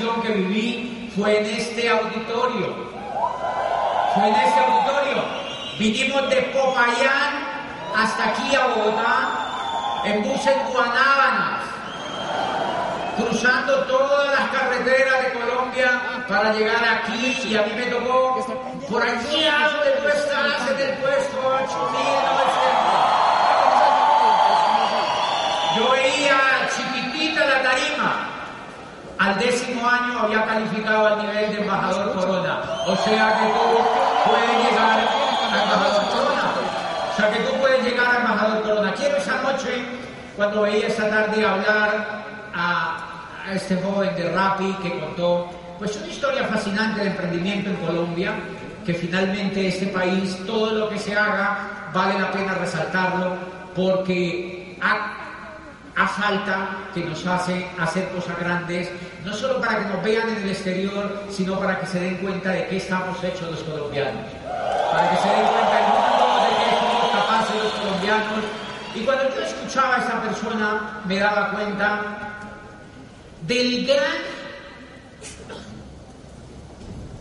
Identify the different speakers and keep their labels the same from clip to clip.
Speaker 1: que viví fue en este auditorio. Fue en este auditorio. Vinimos de Popayán hasta aquí a Bogotá en buses guanábanas, cruzando todas las carreteras de Colombia para llegar aquí y a mí me tocó por allá donde tú estás en el puesto 8900. Yo veía chiquitita la tarima. Al décimo año había calificado al nivel de embajador Corona. O sea que tú puedes llegar a embajador Corona. O sea que tú puedes llegar a embajador Corona. Quiero esa noche, cuando veía esa tarde hablar a, este joven de Rappi que contó pues una historia fascinante de emprendimiento en Colombia, que finalmente este país, todo lo que se haga, vale la pena resaltarlo porque ha a que nos hace hacer cosas grandes, no solo para que nos vean en el exterior, sino para que se den cuenta de qué estamos hechos los colombianos, para que se den cuenta el mundo de qué somos capaces los colombianos. Y cuando yo escuchaba a esa persona, me daba cuenta del gran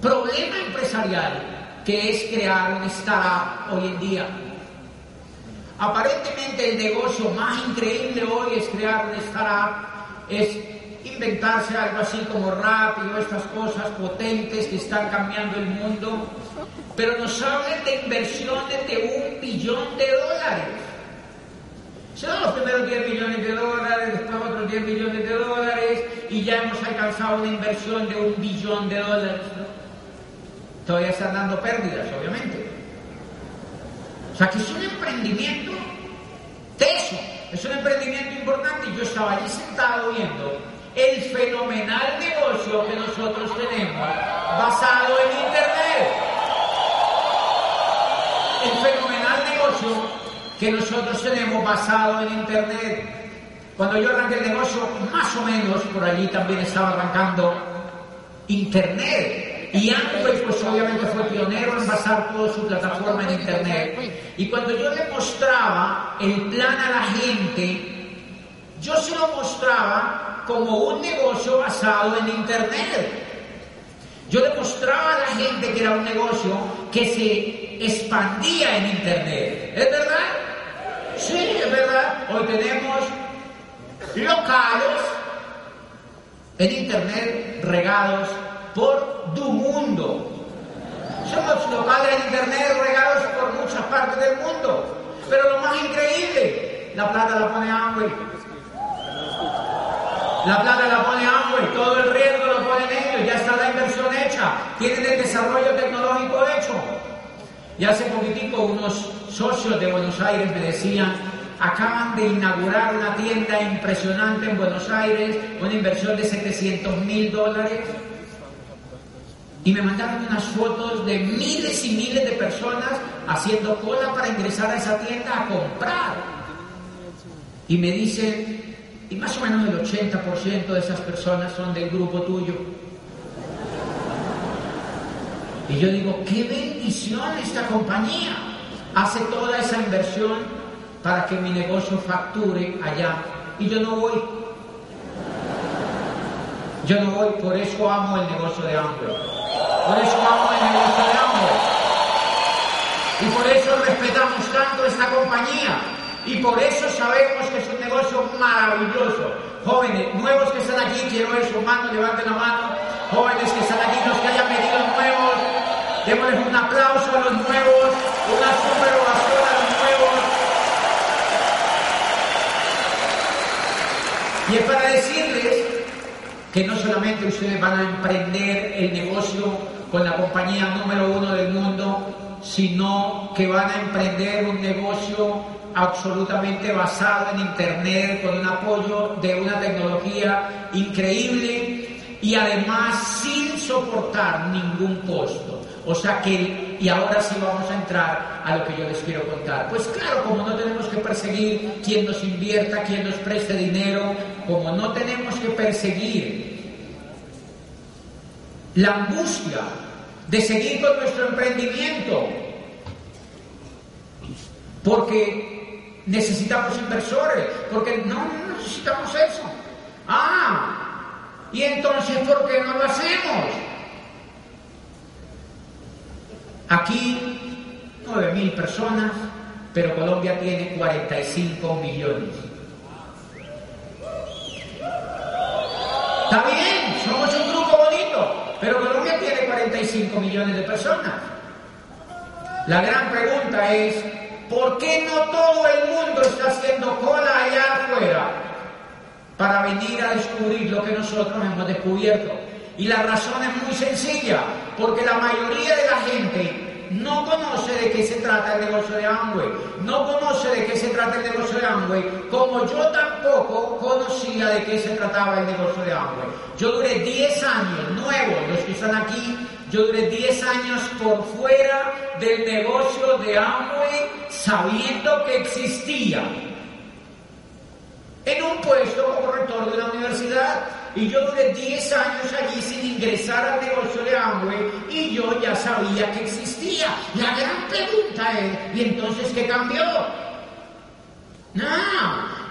Speaker 1: problema empresarial que es crear un startup hoy en día. Aparentemente el negocio más increíble hoy es crear un startup, es inventarse algo así como rápido, estas cosas potentes que están cambiando el mundo, pero nos hablan de inversiones de un billón de dólares. Son los primeros 10 millones de dólares, después otros 10 millones de dólares y ya hemos alcanzado una inversión de un billón de dólares. Todavía están dando pérdidas, obviamente. O sea que es un emprendimiento teso, es un emprendimiento importante. Yo estaba allí sentado viendo el fenomenal negocio que nosotros tenemos basado en Internet. El fenomenal negocio que nosotros tenemos basado en Internet. Cuando yo arranqué el negocio, más o menos por allí también estaba arrancando Internet. Y Amway, pues obviamente fue pionero en basar toda su plataforma en Internet. Y cuando yo le mostraba el plan a la gente, yo se lo mostraba como un negocio basado en Internet. Yo le mostraba a la gente que era un negocio que se expandía en Internet. ¿Es verdad? Sí, es verdad. Hoy tenemos locales en Internet regados por tu mundo. Somos locales en internet regados por muchas partes del mundo. Pero lo más increíble, la plata la pone Amway. La plata la pone Amway, todo el riesgo lo ponen ellos, ya está la inversión hecha, tienen el desarrollo tecnológico hecho. Y hace poquitico unos socios de Buenos Aires me decían, acaban de inaugurar una tienda impresionante en Buenos Aires, una inversión de 700 mil dólares y me mandaron unas fotos de miles y miles de personas haciendo cola para ingresar a esa tienda a comprar. Y me dicen, y más o menos el 80% de esas personas son del grupo tuyo. Y yo digo, qué bendición esta compañía. Hace toda esa inversión para que mi negocio facture allá. Y yo no voy. Yo no voy, por eso amo el negocio de Amway. Por eso amo el Amway. Y por eso respetamos tanto esta compañía. Y por eso sabemos que es un negocio maravilloso. Jóvenes, nuevos que están aquí, quiero ver su mano, levanten la mano. Jóvenes que están aquí, los que hayan venido nuevos, démosles un aplauso a los nuevos, una super ovación a los nuevos. Y es para decirles que no solamente ustedes van a emprender el negocio con la compañía número uno del mundo, sino que van a emprender un negocio absolutamente basado en Internet, con un apoyo de una tecnología increíble y además sin soportar ningún costo. O sea que, y ahora sí vamos a entrar a lo que yo les quiero contar. Pues claro, como no tenemos que perseguir quien nos invierta, quien nos preste dinero, como no tenemos que perseguir la angustia de seguir con nuestro emprendimiento, porque necesitamos inversores, porque no necesitamos eso. Ah, y entonces, ¿por qué no lo hacemos? Aquí, 9 mil personas, pero Colombia tiene 45 millones. Está bien, somos un pero Colombia tiene 45 millones de personas. La gran pregunta es, ¿por qué no todo el mundo está haciendo cola allá afuera para venir a descubrir lo que nosotros hemos descubierto? Y la razón es muy sencilla, porque la mayoría de la gente no conoce de qué se trata el negocio de Amway, no conoce de qué se trata el negocio de Amway, como yo tampoco conocía de qué se trataba el negocio de Amway. Yo duré 10 años, nuevos, los que están aquí, yo duré 10 años por fuera del negocio de Amway sabiendo que existía. En un puesto como rector de la universidad, y yo duré 10 años allí sin ingresar al negocio de Amway y yo ya sabía que existía. La gran pregunta es, ¿y entonces qué cambió? No,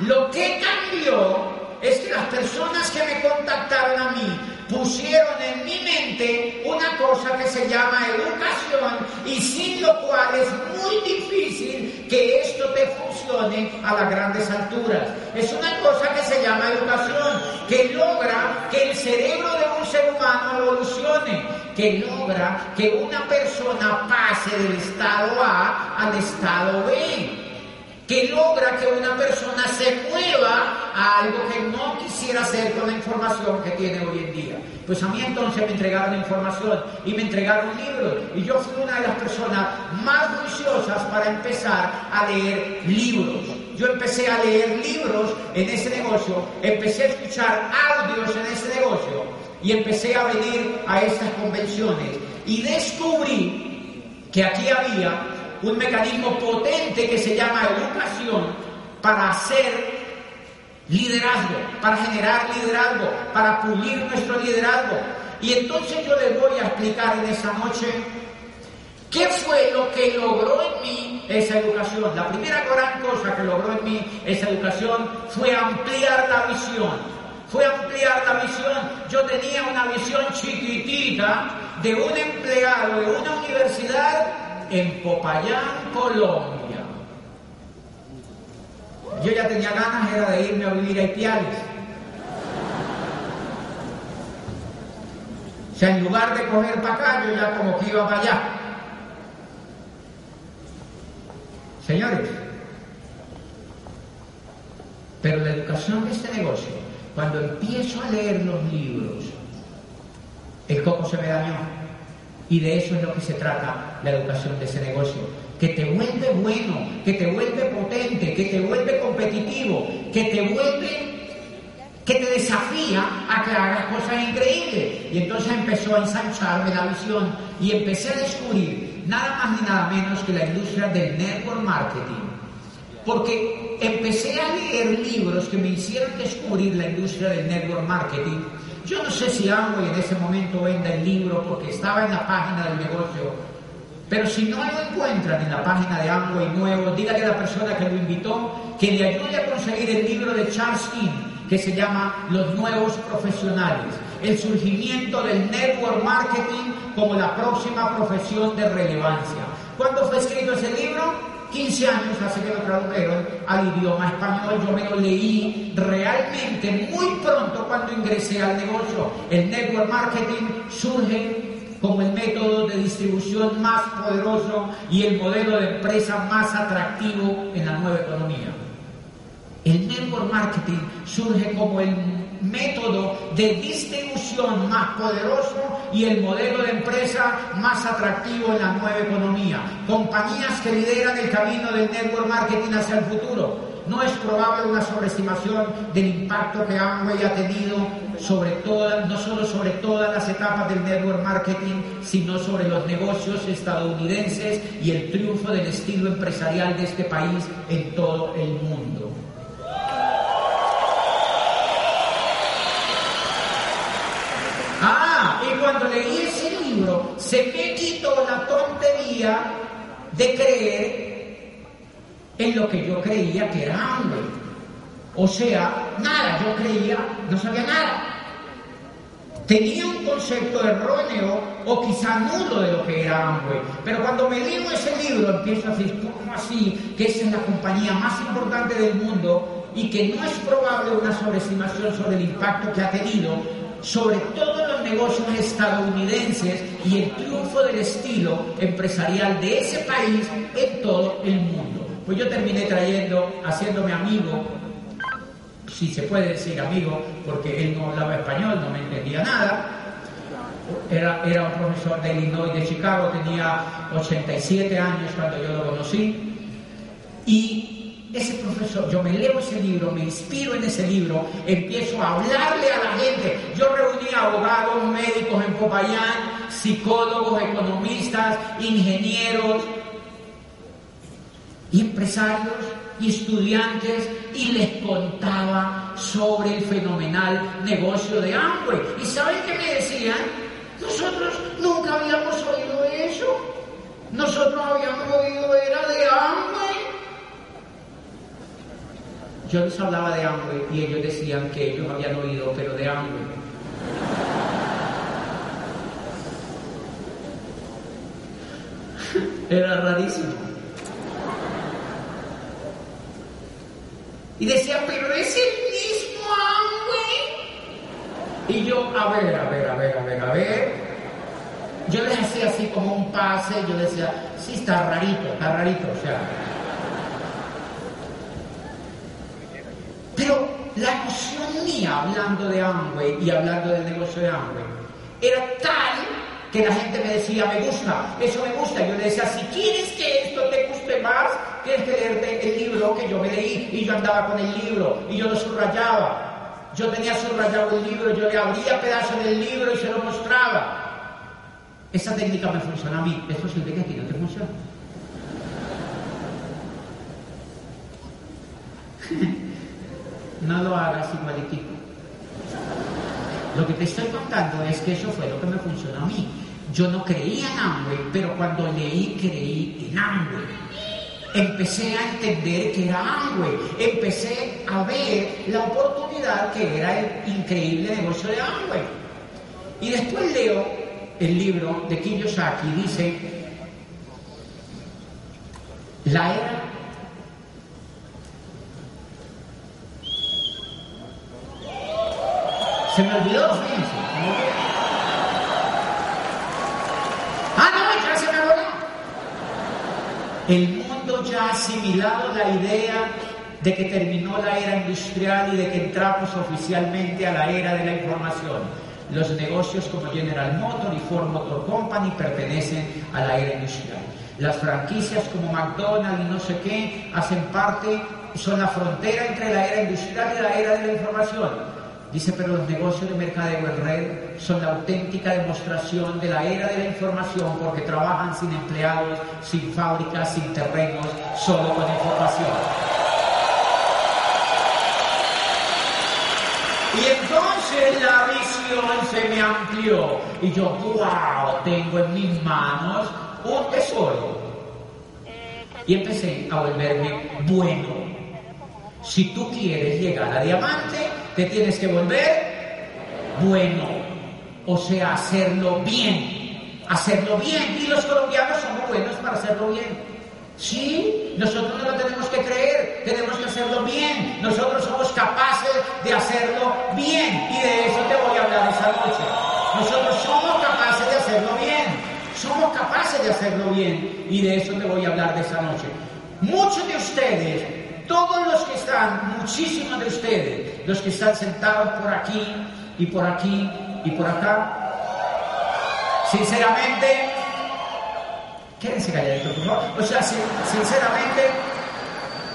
Speaker 1: lo que cambió es que las personas que me contactaron a mí pusieron en mi mente una cosa que se llama educación y sin lo cual es muy difícil que esto te funcione a las grandes alturas. Es una cosa que se llama educación, que logra que el cerebro de un ser humano evolucione, que logra que una persona pase del estado A al estado B que logra que una persona se mueva a algo que no quisiera hacer con la información que tiene hoy en día. Pues a mí entonces me entregaron información y me entregaron libros y yo fui una de las personas más juiciosas para empezar a leer libros. Yo empecé a leer libros en ese negocio, empecé a escuchar audios en ese negocio y empecé a venir a estas convenciones y descubrí que aquí había un mecanismo potente que se llama educación para hacer liderazgo, para generar liderazgo, para pulir nuestro liderazgo. Y entonces yo les voy a explicar en esa noche qué fue lo que logró en mí esa educación. La primera gran cosa que logró en mí esa educación fue ampliar la visión. Fue ampliar la visión. Yo tenía una visión chiquitita de un empleado de una universidad en Popayán, Colombia. Yo ya tenía ganas era de irme a vivir a Ipiales. O sea, en lugar de coger para acá, yo ya como que iba para allá. Señores, pero la educación de este negocio, cuando empiezo a leer los libros, el coco se me dañó. Y de eso es lo que se trata la educación de ese negocio. Que te vuelve bueno, que te vuelve potente, que te vuelve competitivo, que te vuelve, que te desafía a que hagas cosas increíbles. Y entonces empezó a ensancharme la visión y empecé a descubrir nada más ni nada menos que la industria del network marketing. Porque empecé a leer libros que me hicieron descubrir la industria del network marketing yo no sé si Amway en ese momento venda el libro porque estaba en la página del negocio, pero si no lo encuentran en la página de Amway nuevo, dígale a la persona que lo invitó que le ayude a conseguir el libro de Charles King que se llama Los Nuevos Profesionales, el surgimiento del network marketing como la próxima profesión de relevancia. ¿Cuándo fue escrito ese libro? 15 años hace que lo tradujeron al idioma español, yo me lo leí realmente muy pronto cuando ingresé al negocio. El network marketing surge como el método de distribución más poderoso y el modelo de empresa más atractivo en la nueva economía. El network marketing surge como el método de distribución más poderoso y el modelo de empresa más atractivo en la nueva economía. Compañías que lideran el camino del network marketing hacia el futuro. No es probable una sobreestimación del impacto que Amway ha tenido sobre todas, no solo sobre todas las etapas del network marketing, sino sobre los negocios estadounidenses y el triunfo del estilo empresarial de este país en todo el mundo. Ah, y cuando leí ese libro, se me quitó la tontería de creer en lo que yo creía que era Amway. O sea, nada, yo creía, no sabía nada. Tenía un concepto erróneo o quizá nulo de lo que era Amway. Pero cuando me digo ese libro, empiezo a decir, ¿cómo así? Que esa es la compañía más importante del mundo y que no es probable una sobreestimación sobre el impacto que ha tenido sobre todos los negocios estadounidenses y el triunfo del estilo empresarial de ese país en todo el mundo. Pues yo terminé trayendo, haciéndome amigo, si se puede decir amigo, porque él no hablaba español, no me entendía nada. Era, era un profesor de Illinois, de Chicago, tenía 87 años cuando yo lo conocí. Y ese profesor, yo me leo ese libro, me inspiro en ese libro, empiezo a hablarle a la gente. Yo reuní abogados, médicos en Popayán, psicólogos, economistas, ingenieros y empresarios y estudiantes y les contaba sobre el fenomenal negocio de Amway. ¿Y saben qué me decían? Nosotros nunca habíamos oído eso. Nosotros habíamos oído era de Amway. Yo les hablaba de Amway y ellos decían que ellos habían oído, pero de Amway. Era rarísimo. Y decía, pero es el mismo Amway. Y yo, a ver, a ver, a ver, a ver, a ver. Yo les hacía así como un pase, yo decía, sí, está rarito, está rarito, o sea. Pero la noción mía, hablando de Amway y hablando del negocio de Amway, era tal que la gente me decía, me gusta, eso me gusta. Yo le decía, si quieres que esto te guste más, tienes que leerte el libro que yo me leí. Y yo andaba con el libro y yo lo subrayaba. Yo tenía subrayado el libro, yo le abría pedazos del libro y se lo mostraba. Esa técnica me funciona a mí. Es posible que a ti no te funcione. no lo hagas igualitito. Lo que te estoy contando es que eso fue lo que me funcionó a mí. Yo no creía en Amway, pero cuando leí, creí en Amway. Empecé a entender que era Amway. Empecé a ver la oportunidad que era el increíble negocio de Amway. Y después leo el libro de Kiyosaki, dice, la era Se me olvidó, fíjense. Ah, no, ya se me olvidó. El mundo ya ha asimilado la idea de que terminó la era industrial y de que entramos oficialmente a la era de la información. Los negocios como General Motors y Ford Motor Company pertenecen a la era industrial. Las franquicias como McDonald's y no sé qué hacen parte, son la frontera entre la era industrial y la era de la información. Dice, pero los negocios de mercadeo en red son la auténtica demostración de la era de la información porque trabajan sin empleados, sin fábricas, sin terrenos, solo con información. Y entonces la visión se me amplió y yo, wow, tengo en mis manos un tesoro. Y empecé a volverme bueno. Si tú quieres llegar a diamante, te tienes que volver bueno, o sea, hacerlo bien, hacerlo bien. Y los colombianos somos buenos para hacerlo bien. Sí, nosotros no lo tenemos que creer, tenemos que hacerlo bien. Nosotros somos capaces de hacerlo bien y de eso te voy a hablar esa noche. Nosotros somos capaces de hacerlo bien, somos capaces de hacerlo bien y de eso te voy a hablar de esa noche. Muchos de ustedes todos los que están, muchísimos de ustedes, los que están sentados por aquí y por aquí y por acá, sinceramente, quédense calladitos, por favor. O sea, sinceramente,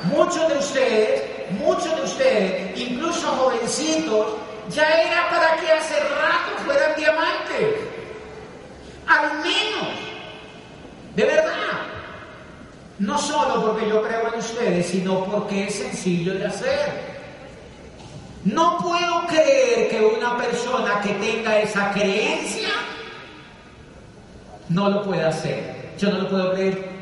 Speaker 1: muchos de ustedes, muchos de ustedes, incluso jovencitos, ya era para que hace rato fueran diamantes. Al menos, de verdad. No solo porque yo creo en ustedes, sino porque es sencillo de hacer. No puedo creer que una persona que tenga esa creencia no lo pueda hacer. Yo no lo puedo creer.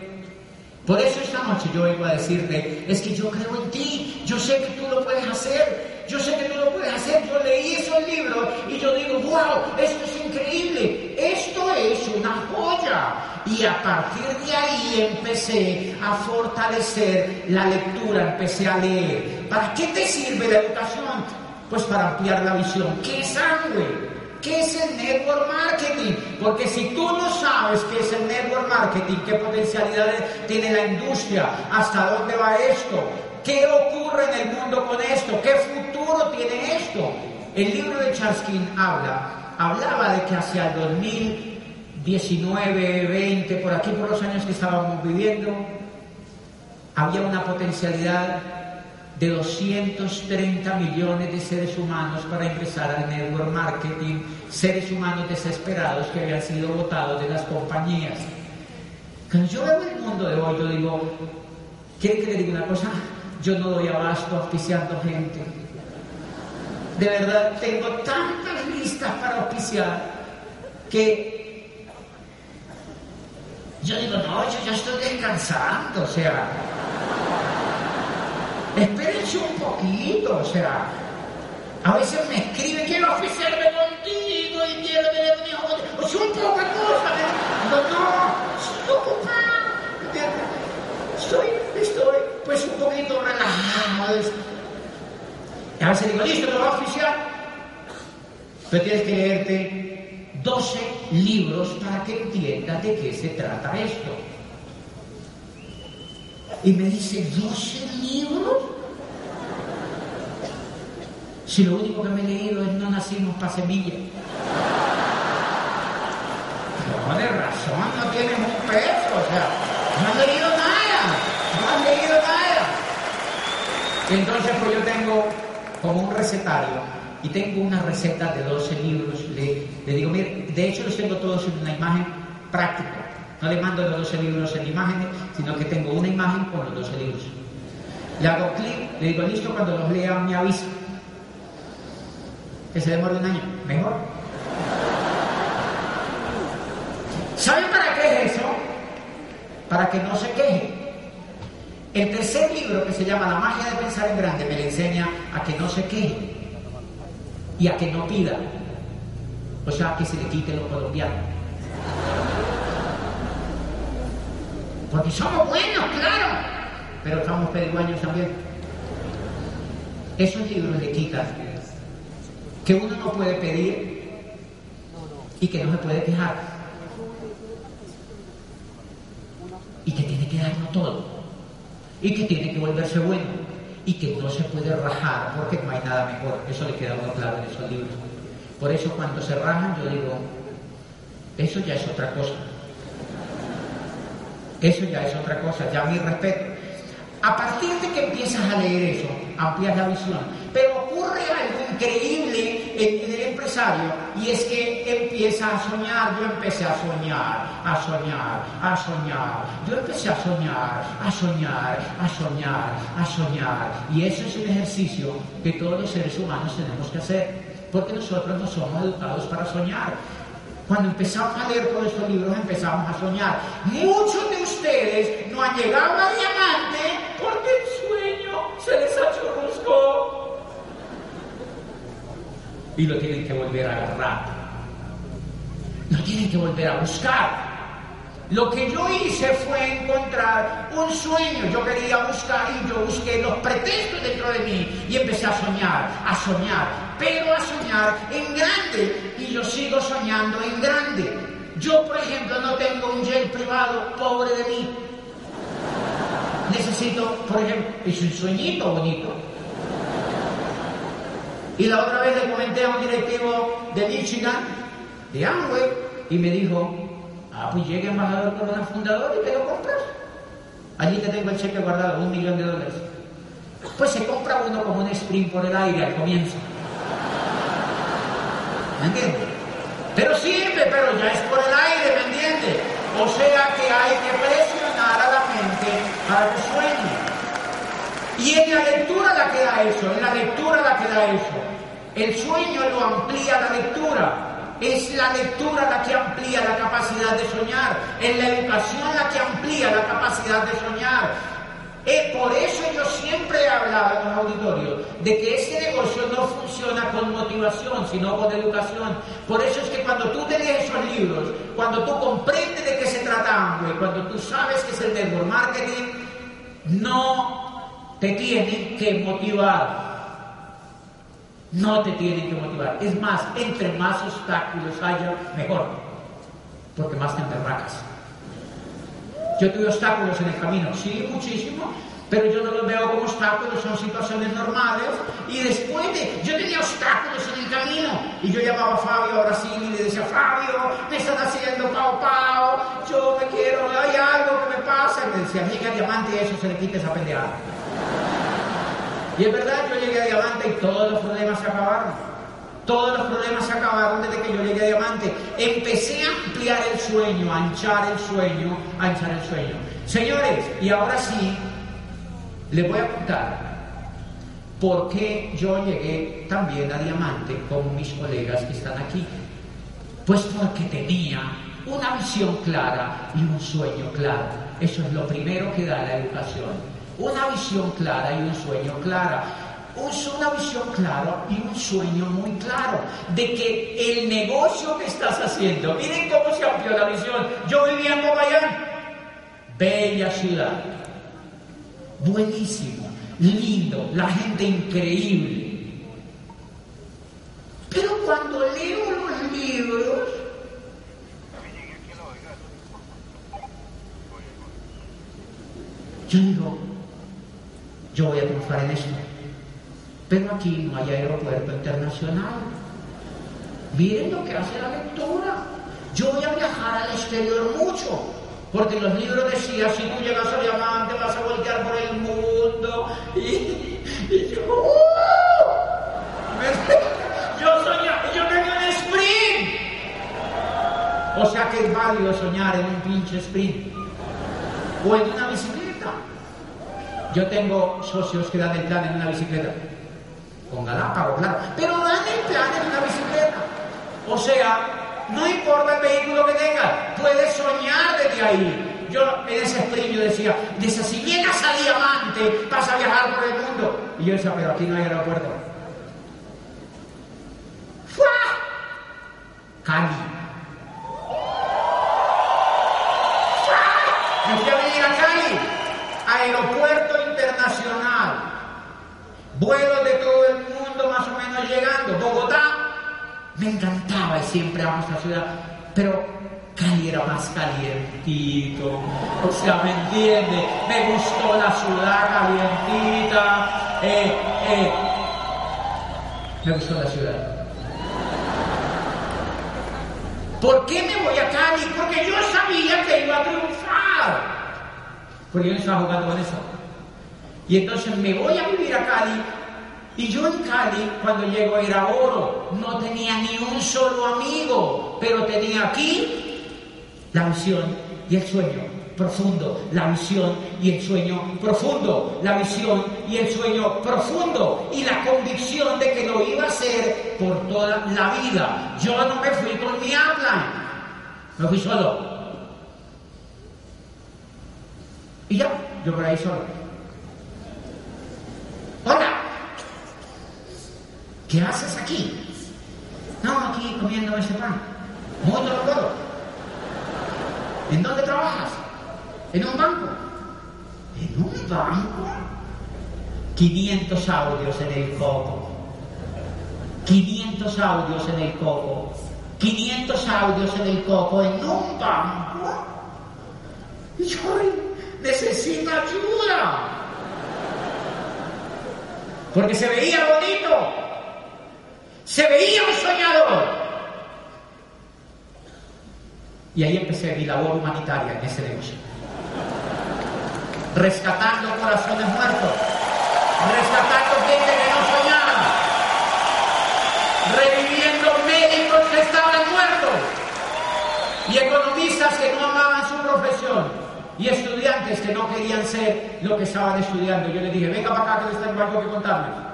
Speaker 1: Por eso esta noche yo vengo a decirte, es que yo creo en ti, yo sé que tú lo puedes hacer, yo sé que tú lo puedes hacer, yo leí esos libros y yo digo, wow, esto es increíble, esto es una joya. Y a partir de ahí empecé a fortalecer la lectura, empecé a leer. ¿Para qué te sirve la educación? Pues para ampliar la visión. ¿Qué es sangre? ¿Qué es el network marketing? Porque si tú no sabes qué es el network marketing, qué potencialidades tiene la industria, hasta dónde va esto, qué ocurre en el mundo con esto, qué futuro tiene esto. El libro de Charskin habla, hablaba de que hacia el 2019, 20, por aquí por los años que estábamos viviendo, había una potencialidad de 230 millones de seres humanos para ingresar al network marketing, seres humanos desesperados que habían sido votados de las compañías. Cuando yo veo el mundo de hoy, yo digo, ¿quiere que le diga una cosa? Yo no doy abasto auspiciando gente. De verdad, tengo tantas listas para auspiciar que yo digo, no, yo ya estoy descansando, o sea, Espérense un poquito, o sea, a veces me escribe, quiero oficiarme contigo y quiero tener un hijo contigo. O sea, un poco cosa, no, no, estoy ocupado. Estoy, estoy, pues un poquito relajado. Y a veces digo, listo, te voy a oficiar. Pero tienes que leerte 12 libros para que entiendas de qué se trata esto. Y me dice, ¿12 libros? Si lo único que me he leído es No nacimos para semilla. No, de razón, no tienes un peso, o sea, no has leído nada, no has leído nada. entonces pues yo tengo como un recetario y tengo una receta de 12 libros. Le, digo, mire, de hecho los tengo todos en una imagen práctica. No le mando los 12 libros en imágenes, sino que tengo una imagen con los 12 libros. Le hago clic, le digo listo, cuando los lea me avisa. Que se demore un año, mejor. ¿Saben para qué es eso? Para que no se queje. El tercer libro, que se llama La magia de pensar en grande, me le enseña a que no se queje y a que no pida. O sea, que se le quite lo colombiano. Porque somos buenos, claro, pero somos pedigüeños también. Esos libros le quitan que uno no puede pedir y que no se puede quejar. Y que tiene que darlo todo. Y que tiene que volverse bueno. Y que no se puede rajar porque no hay nada mejor. Eso le queda muy claro en esos libros. Por eso cuando se rajan yo digo, eso ya es otra cosa. Eso ya es otra cosa, ya mi respeto. A partir de que empiezas a leer eso, amplias la visión. Pero ocurre algo increíble en el empresario y es que empieza a soñar. Yo empecé a soñar, a soñar, a soñar. Yo empecé a soñar, a soñar, a soñar, a soñar. Y eso es un ejercicio que todos los seres humanos tenemos que hacer. Porque nosotros no somos educados para soñar. Cuando empezamos a leer todos estos libros empezamos a soñar. Muchos de ustedes no han llegado a diamante Y lo tienen que volver a agarrar. Lo tienen que volver a buscar. Lo que yo hice fue encontrar un sueño. Yo quería buscar y yo busqué los pretextos dentro de mí y empecé a soñar, a soñar, pero a soñar en grande. Y yo sigo soñando en grande. Yo, por ejemplo, no tengo un jet privado, pobre de mí. Necesito, por ejemplo, es un sueñito bonito. Y la otra vez le comenté a un directivo de Michigan, de Amway, y me dijo, Ah, pues llega embajador Corona Fundador y te lo compras. Allí te tengo el cheque guardado, un millón de dólares. Pues se compra uno como un sprint por el aire al comienzo. ¿Me entiendes? Pero sirve, pero ya es por el aire, ¿me entiendes? O sea que hay que presionar a la mente para que sueñe. Y en la lectura la queda eso, en la lectura la queda eso. El sueño lo amplía la lectura. Es la lectura la que amplía la capacidad de soñar, es la educación la que amplía la capacidad de soñar. Es por eso yo siempre he hablado en los auditorios de que ese negocio no funciona con motivación, sino con educación. Por eso es que cuando tú te lees esos libros, cuando tú comprendes de qué se trata cuando tú sabes que es el network marketing, no te tienen que motivar. No te tienen que motivar. Es más, entre más obstáculos haya, mejor. Porque más te emberracas. Yo tuve obstáculos en el camino, sí, muchísimo, pero yo no los veo como obstáculos, son situaciones normales. Y después de, yo tenía obstáculos en el camino, y yo llamaba a Fabio a Brasil y le decía, Fabio, me están haciendo pao pao, yo me quiero, hay algo que me pasa. Y me decía, llega diamante eso se le quita esa pendejada. Y es verdad, yo llegué a diamante y todos los problemas se acabaron. Todos los problemas se acabaron desde que yo llegué a diamante. Empecé a ampliar el sueño, a anchar el sueño, a anchar el sueño. Señores, y ahora sí, les voy a contar por qué yo llegué también a diamante con mis colegas que están aquí. Pues porque tenía una visión clara y un sueño claro. Eso es lo primero que da la educación una visión clara y un sueño clara. Una visión clara y un sueño muy claro de que el negocio que estás haciendo, miren cómo se amplió la visión. Yo vivía en Popayán, bella ciudad, buenísimo, lindo, la gente increíble. Pero cuando leo los libros, yo digo, yo voy a triunfar en esto. Pero aquí no hay aeropuerto internacional. Miren lo que hace la lectura. Yo voy a viajar al exterior mucho, porque los libros decían, si tú llegas a diamante vas a voltear por el mundo. Y, yo, ¡uh! yo soñaba, yo tenía un sprint. O sea que es válido soñar en un pinche sprint. O en una bicicleta. Yo tengo socios que dan el plan en una bicicleta. Con Galápagos, claro. Pero dan el plan en una bicicleta. O sea, no importa el vehículo que tengas, puedes soñar desde ahí. Yo en ese sprint yo decía, dice, si llegas a Diamante, vas a viajar por el mundo. Y yo decía, pero aquí no hay aeropuerto. ¡Fua! Cali. ¡Fua! Me fui a venir a Cali, aeropuerto. Vuelos de todo el mundo más o menos llegando. Bogotá, me encantaba y siempre amo esta ciudad, pero Cali era más calientito. O sea, ¿me entiende? Me gustó la ciudad calientita. Eh, eh. Me gustó la ciudad. ¿Por qué me voy a Cali? Porque yo sabía que iba a triunfar. Porque yo no estaba jugando con eso. Y entonces me voy a vivir a Cali. Y yo en Cali, cuando llego era oro. No tenía ni un solo amigo, pero tenía aquí la visión y el sueño profundo, la visión y el sueño profundo, la visión y el sueño profundo y la convicción de que lo iba a hacer por toda la vida. Yo no me fui con mi habla, me fui solo. Y ya, yo por ahí solo. ¿Qué haces aquí? No, aquí comiendo ese pan. Muy todo. ¿En dónde trabajas? ¿En un banco? ¿En un banco? 500 audios en el coco. 500 audios en el coco. 500 audios en el coco en un banco. Y yo necesito ayuda porque se veía bonito, se veía un soñador. Y ahí empecé mi labor humanitaria en ese negocio. rescatando corazones muertos, rescatando gente que no soñaba, reviviendo médicos que estaban muertos y economistas que no amaban su profesión y estudiantes que no querían ser lo que estaban estudiando. Yo les dije, venga para acá que les tengo algo que contarles.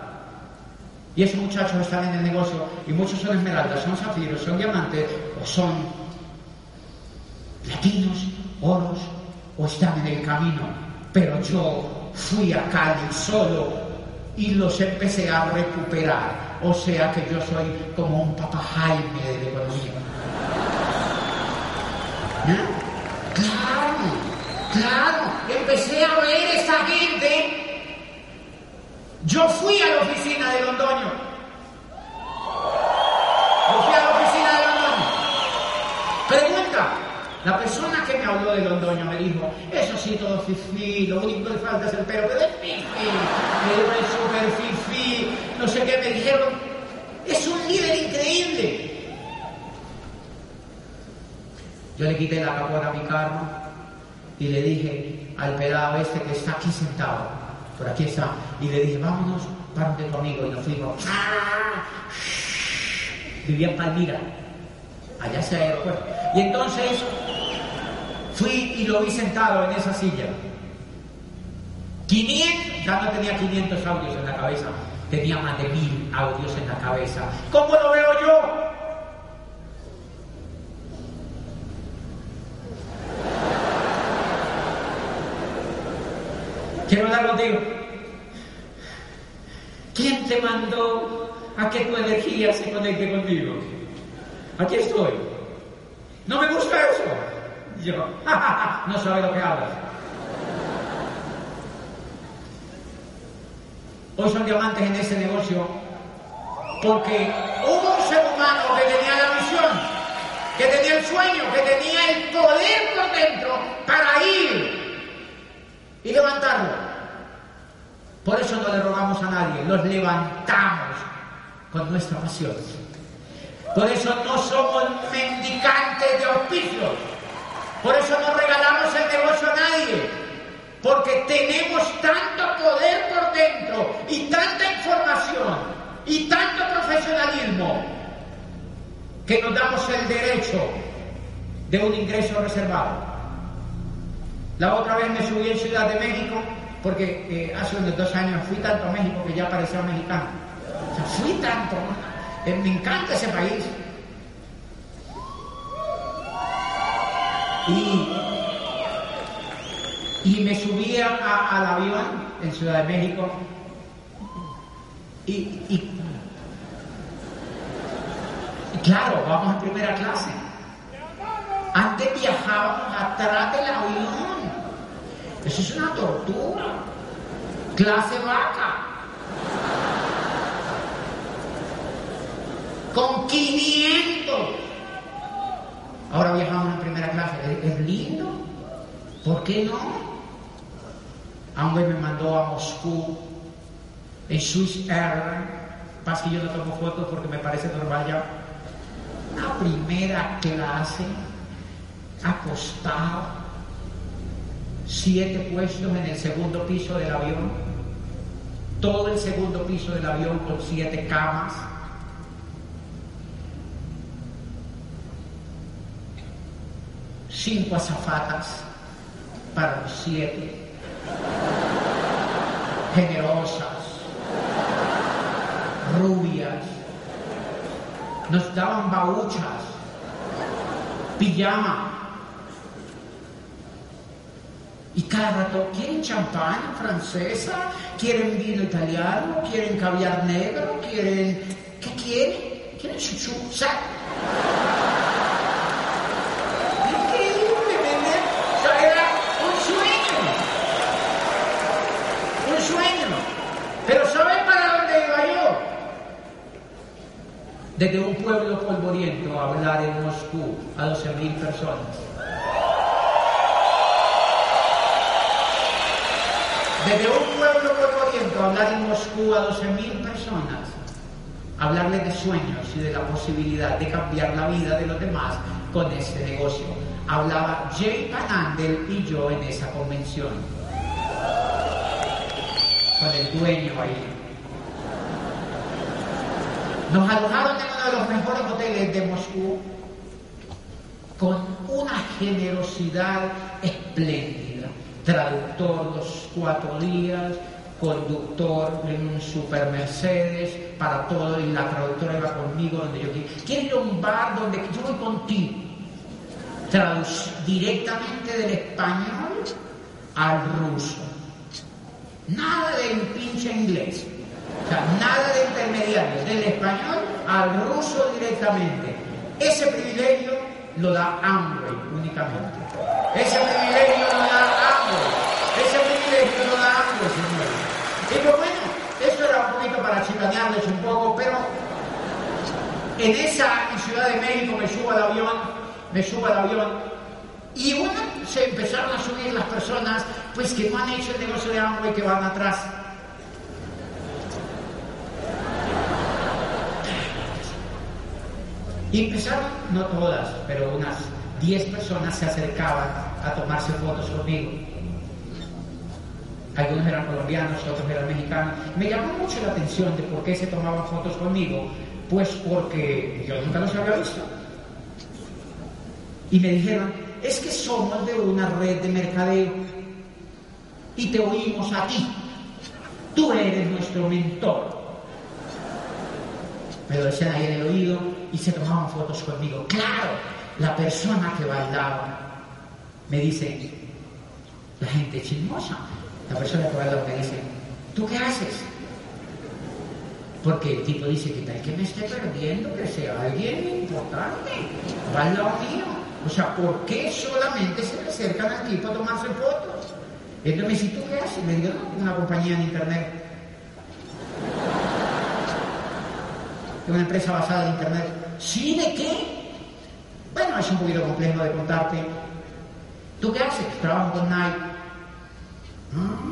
Speaker 1: Y esos muchachos están en el negocio y muchos son esmeraldas, son zafiros, son diamantes o son latinos, oros o están en el camino. Pero yo fui a Cali solo y los empecé a recuperar. O sea que yo soy como un papá Jaime de la economía. Claro, claro, empecé a ver esa gente. Yo fui a la oficina de Londoño. Yo fui a la oficina de Londoño. Pregunta, la persona que me habló de Londoño me dijo, eso sí, todo fifí, lo único que falta es el pelo, pero es fifí, es no sé qué, me dijeron, es un líder increíble. Yo le quité la capota a mi carro y le dije al pelado este que está aquí sentado, por aquí está, y le dije, vámonos, parte conmigo, y nos fuimos. Vivía en Palmira, allá se aeropuerto. Y entonces fui y lo vi sentado en esa silla. 500, ya no tenía 500 audios en la cabeza, tenía más de mil audios en la cabeza. ¿Cómo lo veo yo? Quiero hablar contigo. ¿Quién te mandó a que tu energía se conecte contigo? Aquí estoy. ¿No me gusta eso? Yo, no sabe lo que hablas. Hoy son diamantes en ese negocio porque hubo un ser humano que tenía la visión, que tenía el sueño, que tenía el poder por dentro para ir y levantarlo. Por eso no le rogamos a nadie, los levantamos con nuestra pasión. Por eso no somos mendicantes de auspicios. Por eso no regalamos el negocio a nadie. Porque tenemos tanto poder por dentro y tanta información y tanto profesionalismo que nos damos el derecho de un ingreso reservado. La otra vez me subí en Ciudad de México porque eh, hace unos dos años fui tanto a México que ya parecía mexicano. O sea, fui tanto. Eh, me encanta ese país. Y, y me subí al avión en Ciudad de México y, y, y claro, vamos en primera clase. Antes viajábamos atrás del avión. Eso es una tortura. Clase vaca. Con 500. Ahora viajamos en primera clase. ¿Es, lindo? ¿Por qué no? Aunque me mandó a Moscú en Swiss Airlines. Pasa que yo no tomo fotos porque me parece normal ya. Una primera clase acostado, siete puestos en el segundo piso del avión, todo el segundo piso del avión con siete camas. Cinco azafatas para los siete, generosas, rubias, nos daban bauchas, pijama, y cada rato, ¿quieren champán francesa? ¿Quieren vino italiano? ¿Quieren caviar negro? ¿Quieren... ¿Qué quieren? ¿Quieren chuchu? ¿Sabes? Increíble, ¿verdad? O sea, era un sueño. Un sueño. Pero ¿saben para dónde iba yo? Desde un pueblo polvoriento a hablar en Moscú a 12.000 personas. Desde un pueblo polvoriento hablar en Moscú a 12.000 personas, hablarles de sueños y de la posibilidad de cambiar la vida de los demás con este negocio. Hablaba Jay Panandel y yo en esa convención. con el dueño ahí. Nos alojaron en uno de los mejores hoteles de Moscú con una generosidad espléndida. Traductor los cuatro días, conductor en un super Mercedes para todo y la traductora iba conmigo donde yo quiero. Quiero ir a un bar donde yo voy contigo. Traduc directamente del español al ruso. Nada de pinche inglés. O sea, nada de intermediarios. Del español al ruso directamente. Ese privilegio lo da Amway únicamente. Ese privilegio lo da Amway. Ese privilegio lo da Amway, señores. Y pues bueno, eso era un poquito chicanearles un poco, pero en esa Ciudad de México me subo al avión, me subo al avión, y bueno, se empezaron a subir las personas, pues que no han hecho el negocio de Amway, que van atrás. Y empezaron, no todas, pero unas 10 personas se acercaban a tomarse fotos conmigo. Algunos eran colombianos, otros eran mexicanos. Me llamó mucho la atención de por qué se tomaban fotos conmigo, pues porque yo nunca los había visto. Y me dijeron, es que somos de una red de mercadeo y te oímos a ti. Tú eres nuestro mentor. Me lo decían ahí en el oído y se tomaban fotos conmigo. Claro, la persona que bailaba me dice, la gente chismosa, la persona que bailaba me dice, ¿tú qué haces? Porque el tipo dice que tal que me esté perdiendo, que sea alguien importante, va al lado mío. O sea, ¿por qué solamente se le acercan al tipo a tomarse fotos? Entonces me dice, ¿tú qué haces? Me digo, una compañía en internet. una empresa basada en internet. ¿Sí de qué? Bueno, es un poquito complejo de contarte. ¿Tú qué haces? Trabajo con Nike. Ah.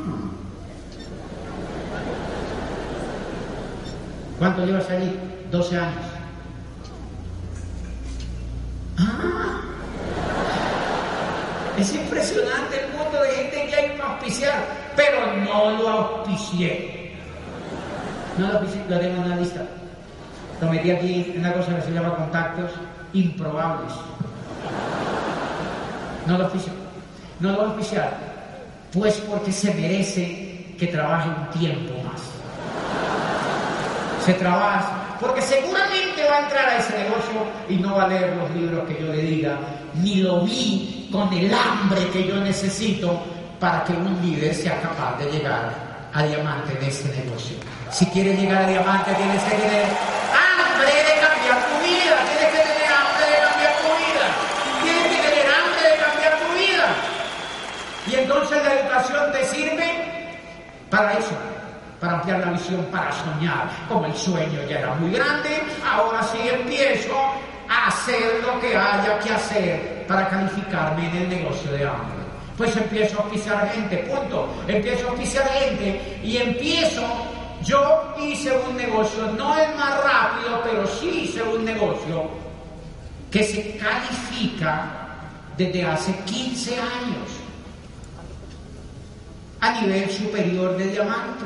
Speaker 1: ¿Cuánto llevas allí? 12 años. Ah. Es impresionante el mundo de gente que hay que auspiciar, pero no lo auspicié. No lo auspicié, lo tengo en la lista. Lo metí aquí en una cosa que se llama contactos improbables. No lo oficial. No lo oficial. Pues porque se merece que trabaje un tiempo más. Se trabaja. Porque seguramente va a entrar a ese negocio y no va a leer los libros que yo le diga, ni lo vi con el hambre que yo necesito para que un líder sea capaz de llegar a diamante en este negocio. Si quiere llegar a diamante, tiene que tener hambre de educación te sirve para eso, para ampliar la visión, para soñar. Como el sueño ya era muy grande, ahora sí empiezo a hacer lo que haya que hacer para calificarme en el negocio de hambre. Pues empiezo a auspiciar gente, punto. Empiezo a auspiciar gente y empiezo yo hice un negocio, no el más rápido, pero sí hice un negocio que se califica desde hace 15 años a nivel superior de diamante.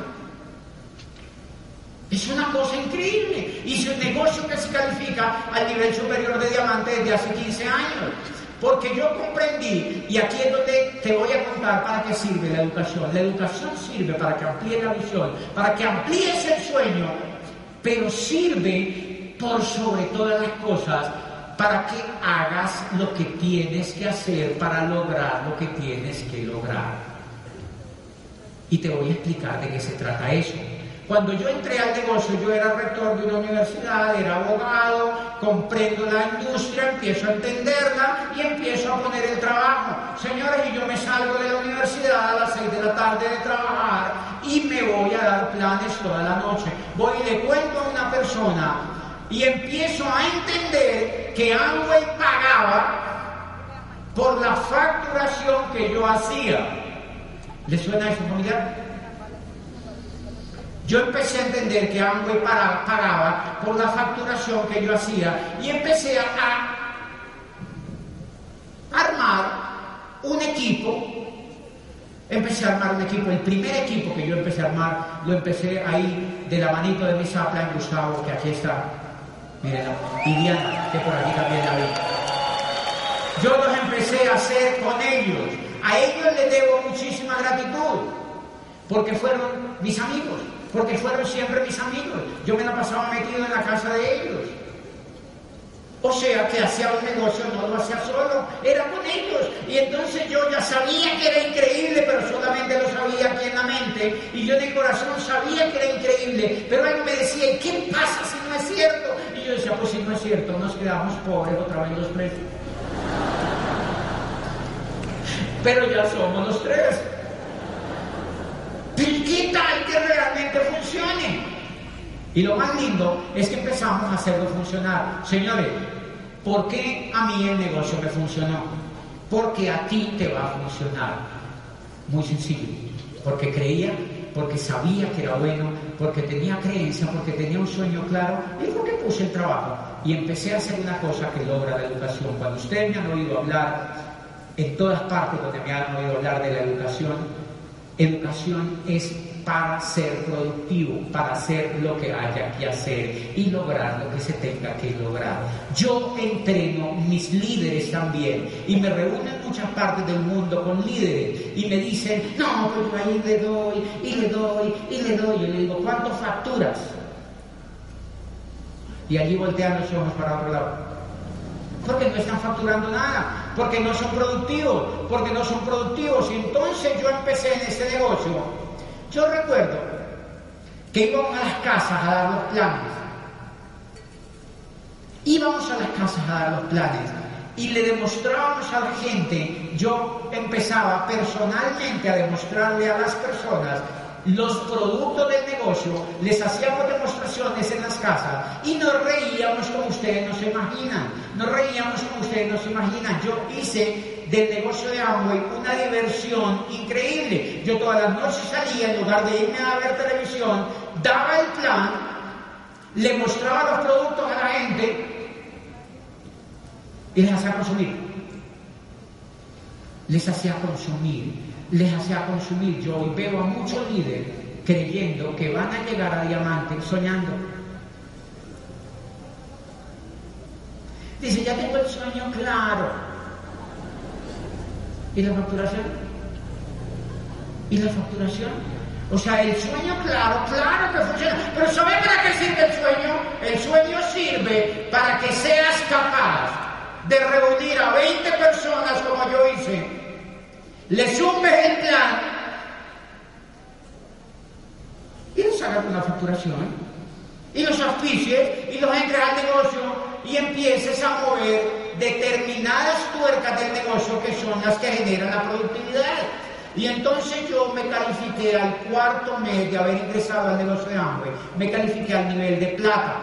Speaker 1: Es una cosa increíble. Hice un negocio que se califica al nivel superior de diamante desde hace 15 años. Porque yo comprendí, y aquí es donde te voy a contar para qué sirve la educación. La educación sirve para que amplíes la visión, para que amplíes el sueño, pero sirve por sobre todas las cosas para que hagas lo que tienes que hacer para lograr lo que tienes que lograr. Y te voy a explicar de qué se trata eso. Cuando yo entré al negocio, yo era rector de una universidad, era abogado, comprendo la industria, empiezo a entenderla y empiezo a poner el trabajo. Señores, y yo me salgo de la universidad a las 6 de la tarde de trabajar y me voy a dar planes toda la noche. Voy y le cuento a una persona y empiezo a entender que Amway pagaba por la facturación que yo hacía. ¿Le suena eso familiar? Yo empecé a entender que Amway pagaba por la facturación que yo hacía y empecé a armar un equipo Empecé a armar un equipo, el primer equipo que yo empecé a armar, lo empecé ahí de la manito de mi plan Gustavo, que aquí está, miren, y Diana, que por aquí también la vi. Yo los empecé a hacer con ellos. A ellos les debo muchísima gratitud, porque fueron mis amigos, porque fueron siempre mis amigos. Yo me la pasaba metido en la casa de ellos. O sea que hacía un negocio, no lo hacía solo, era con ellos. Y entonces yo ya sabía que era increíble, pero solamente lo sabía aquí en la mente. Y yo el corazón sabía que era increíble, pero algo me decía, ¿y qué pasa si no es cierto? Y yo decía, pues si no es cierto, nos quedamos pobres otra vez los tres. Pero ya somos los tres. ¿Y qué tal que realmente funcione? Y lo más lindo es que empezamos a hacerlo funcionar. Señores, ¿por qué a mí el negocio me funcionó? Porque a ti te va a funcionar. Muy sencillo. Porque creía, porque sabía que era bueno, porque tenía creencia, porque tenía un sueño claro y porque puse el trabajo. Y empecé a hacer una cosa que logra la educación. Cuando ustedes me han oído hablar, en todas partes donde me han oído hablar de la educación, educación es para ser productivo, para hacer lo que haya que hacer y lograr lo que se tenga que lograr. Yo entreno mis líderes también y me reúno en muchas partes del mundo con líderes y me dicen, no, pues yo ahí le doy y le doy y le doy. Y le digo, ¿cuánto facturas? Y allí voltean los ojos para otro lado. Porque no están facturando nada, porque no son productivos, porque no son productivos. Y entonces yo empecé en ese negocio yo recuerdo que íbamos a las casas a dar los planes. Íbamos a las casas a dar los planes y le demostrábamos a la gente, yo empezaba personalmente a demostrarle a las personas los productos del negocio, les hacíamos demostraciones en las casas y nos reíamos como ustedes no se imaginan, nos reíamos como ustedes no se imaginan. Yo hice del negocio de Amway una diversión increíble. Yo todas las noches salía, en lugar de irme a ver televisión, daba el plan, le mostraba los productos a la gente y les hacía consumir. Les hacía consumir les hacía consumir. Yo hoy veo a muchos líderes creyendo que van a llegar a diamante soñando. Dice, ya tengo el sueño claro. ¿Y la facturación? ¿Y la facturación? O sea, el sueño claro, claro que funciona. Pero ¿sabe para qué sirve el sueño? El sueño sirve para que seas capaz de reunir a 20 personas como yo hice le sumes el plan y le sacas una facturación y los auspicies y los entres al negocio y empieces a mover determinadas tuercas del negocio que son las que generan la productividad. Y entonces yo me califiqué al cuarto mes de haber ingresado al negocio de hambre, me califiqué al nivel de plata.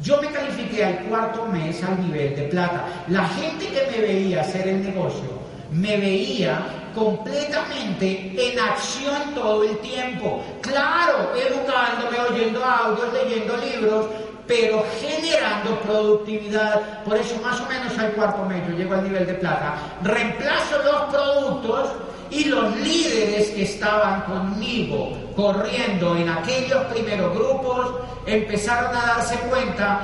Speaker 1: Yo me califiqué al cuarto mes al nivel de plata. La gente que me veía hacer el negocio me veía completamente en acción todo el tiempo. Claro, educándome, oyendo audios, leyendo libros, pero generando productividad. Por eso más o menos al cuarto medio llego al nivel de plata. Reemplazo los productos y los líderes que estaban conmigo corriendo en aquellos primeros grupos empezaron a darse cuenta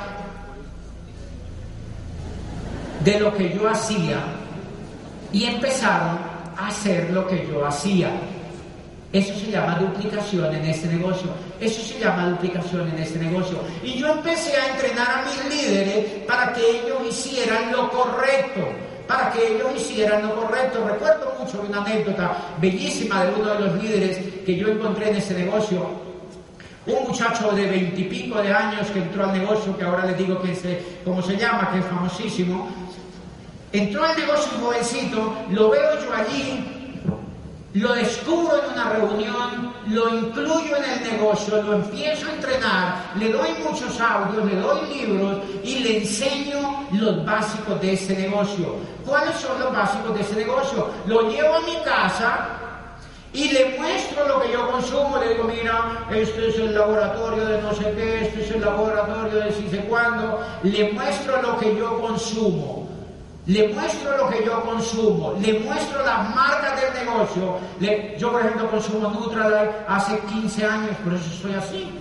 Speaker 1: de lo que yo hacía y empezaron a hacer lo que yo hacía. Eso se llama duplicación en este negocio. Eso se llama duplicación en este negocio. Y yo empecé a entrenar a mis líderes para que ellos hicieran lo correcto. Para que ellos hicieran lo correcto. Recuerdo mucho una anécdota bellísima de uno de los líderes que yo encontré en ese negocio. Un muchacho de veintipico de años que entró al negocio, que ahora les digo que se, cómo se llama, que es famosísimo, Entró al negocio un jovencito, lo veo yo allí, lo descubro en una reunión, lo incluyo en el negocio, lo empiezo a entrenar, le doy muchos audios, le doy libros y le enseño los básicos de ese negocio. ¿Cuáles son los básicos de ese negocio? Lo llevo a mi casa y le muestro lo que yo consumo, le digo, mira, este es el laboratorio de no sé qué, este es el laboratorio de si sé cuándo, le muestro lo que yo consumo le muestro lo que yo consumo, le muestro las marcas del negocio. yo, por ejemplo, consumo Nutralight hace 15 años, por eso estoy así.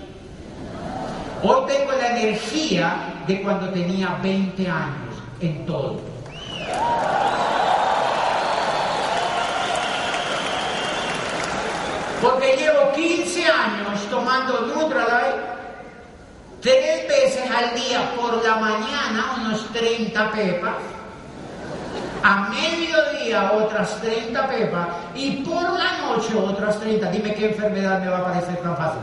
Speaker 1: Hoy tengo la energía de cuando tenía 20 años en todo. Porque llevo 15 años tomando Nutralight tres veces al día por la mañana, unos 30 pepas, a mediodía otras 30 pepas y por la noche otras 30. Dime qué enfermedad me va a parecer tan fácil.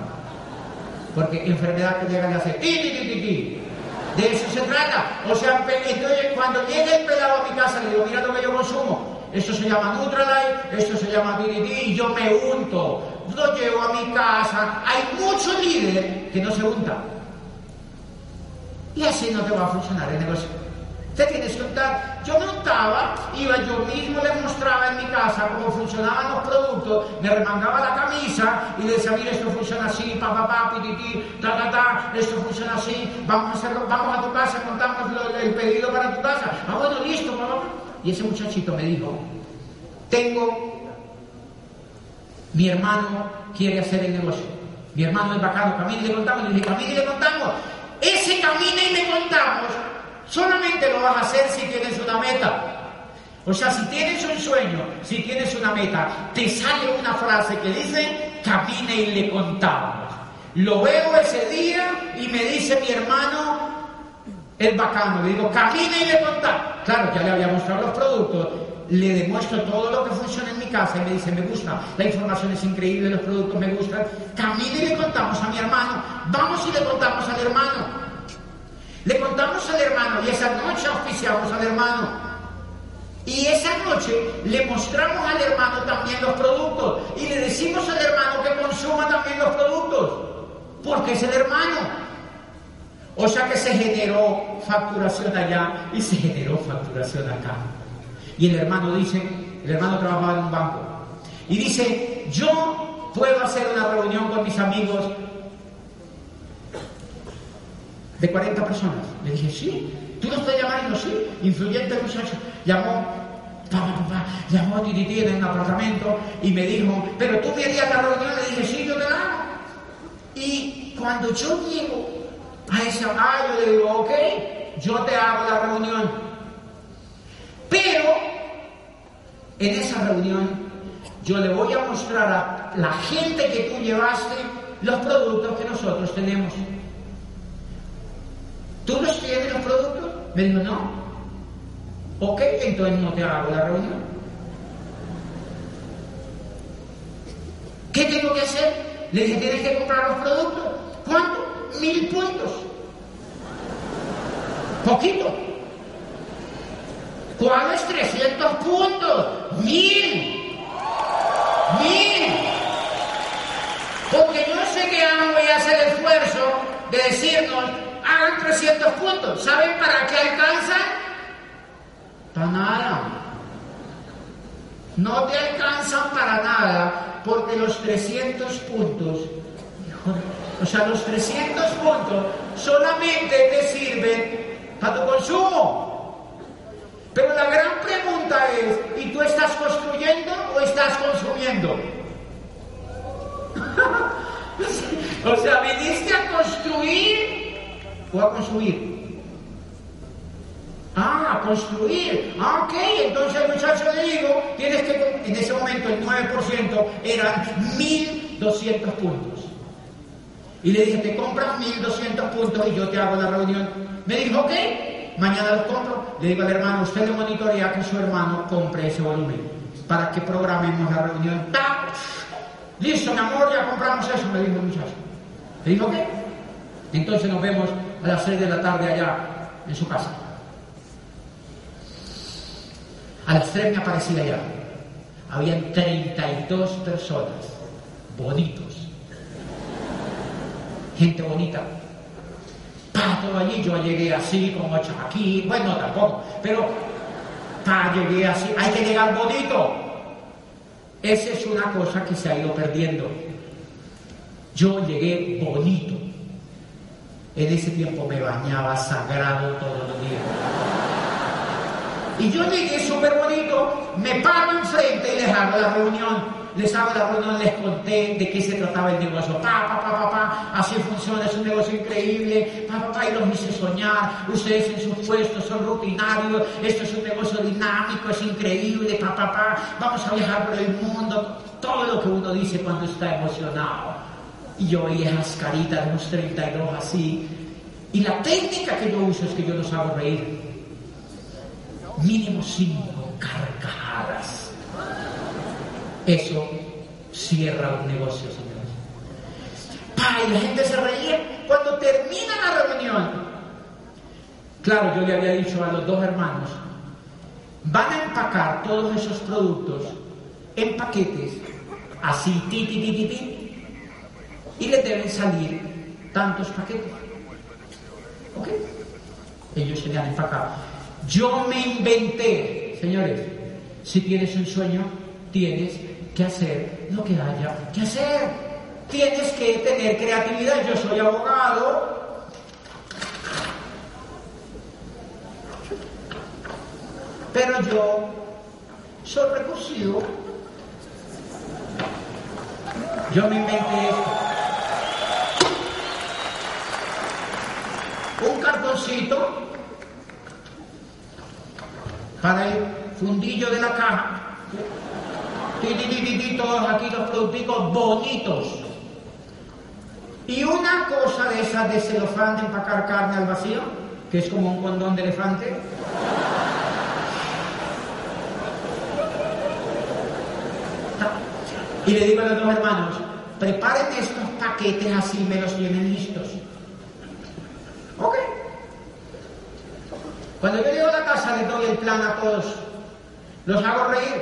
Speaker 1: Porque enfermedad que llega a hacer ti, ti, ti, ti, De eso se trata. O sea, cuando llegue el pelado a mi casa, le digo, mira lo que yo consumo. Esto se llama Nutralight, esto se llama DDD y yo me unto. Lo llevo a mi casa. Hay muchos líderes que no se untan. Y así no te va a funcionar el negocio. Te tienes que. Yo me untaba, iba yo mismo, le mostraba en mi casa cómo funcionaban los productos, me remangaba la camisa y le decía, mira, esto funciona así, pa, pa, pa, pititi, ta, ta, ta, esto funciona así, vamos a hacerlo, vamos a tu casa, contamos el pedido para tu casa. Ah, bueno, listo, papá. Y ese muchachito me dijo, tengo, mi hermano quiere hacer el negocio. Mi hermano es bacano, camina y le contamos. Le dije, camina y le contamos. Ese camina y le contamos, solamente lo vas a hacer si tienes una meta. O sea, si tienes un sueño, si tienes una meta, te sale una frase que dice, camina y le contamos. Lo veo ese día y me dice mi hermano, el bacano, le digo, camina y le contamos. Claro, ya le había mostrado los productos, le demuestro todo lo que funciona en mi casa y me dice, me gusta, la información es increíble, los productos me gustan. Camine y le contamos a mi hermano, vamos y le contamos al hermano. Le contamos al hermano y esa noche oficiamos al hermano. Y esa noche le mostramos al hermano también los productos y le decimos al hermano que consuma también los productos, porque es el hermano. O sea que se generó facturación allá y se generó facturación acá. Y el hermano dice, el hermano trabajaba en un banco, y dice, yo puedo hacer una reunión con mis amigos de 40 personas. Le dije, sí, tú lo estás llamando, sí, influyente muchacho. Llamó, papá, papá, llamó a Tititi en un apartamento y me dijo, pero tú me harías la reunión. Le dije, sí, yo te hago. Y cuando yo llego a esa, ah, yo le digo, ok, yo te hago la reunión. Pero en esa reunión yo le voy a mostrar a la gente que tú llevaste los productos que nosotros tenemos. ¿Tú los tienes los productos? Me dijo, no. Ok, entonces no te hago la reunión. ¿Qué tengo que hacer? Le dije, tienes que comprar los productos. ¿Cuánto? Mil puntos. Poquito. ¿Cuáles 300 puntos? ¡Mil! ¡Mil! Porque yo sé que ahora voy a hacer el esfuerzo de decirnos, hagan 300 puntos. ¿Saben para qué alcanzan? Para nada. No te alcanzan para nada porque los 300 puntos, o sea, los 300 puntos solamente te sirven para tu consumo. Pero la gran pregunta es, ¿y tú estás construyendo o estás consumiendo? o sea, ¿viniste a construir o a consumir? Ah, construir. Ah, ok. Entonces el muchacho le digo, tienes que, en ese momento el 9% eran 1.200 puntos. Y le dije, te compras 1.200 puntos y yo te hago la reunión. Me dijo, ok mañana lo compro, le digo al hermano, usted le monitorea que su hermano compre ese volumen para que programemos la reunión. ¡Ta! Listo, mi amor, ya compramos eso, me dijo el muchacho. Le digo, ¿qué? Entonces nos vemos a las 6 de la tarde allá en su casa. A las 3 me aparecí allá. Habían 32 personas, bonitos. Gente bonita, todo allí, yo llegué así, como aquí, bueno, tampoco, pero pa, llegué así, hay que llegar bonito. Esa es una cosa que se ha ido perdiendo. Yo llegué bonito. En ese tiempo me bañaba sagrado todos los días. Y yo llegué súper bonito, me paro enfrente y les hago la reunión. Les hago la reunión, les conté de qué se trataba el negocio. Pa, pa, pa, pa, pa, así funciona, es un negocio increíble. Pa, pa, pa, y los hice soñar. Ustedes en sus puestos son rutinarios. Esto es un negocio dinámico, es increíble. Pa, pa, pa, vamos a viajar por el mundo. Todo lo que uno dice cuando está emocionado. Y yo veía esas caritas de unos 32 así. Y la técnica que yo uso es que yo los hago reír mínimo cinco carcajadas. Eso cierra un negocio, señores. ¡Pay! La gente se reía cuando termina la reunión. Claro, yo le había dicho a los dos hermanos, van a empacar todos esos productos en paquetes, así, ti, ti, ti, ti, ti, y les deben salir tantos paquetes. ¿Ok? Ellos se le han empacado. Yo me inventé, señores, si tienes un sueño, tienes que hacer lo que haya que hacer. Tienes que tener creatividad. Yo soy abogado. Pero yo soy recursivo. Yo me inventé. Un cartoncito para el fundillo de la caja. Todos aquí los productos bonitos. Y una cosa de esas de celofán de empacar carne al vacío, que es como un condón de elefante. Y le digo a los dos hermanos, preparen estos paquetes así me los tienen listos. Ok. Cuando yo llego a la casa les doy el plan a todos. Los hago reír.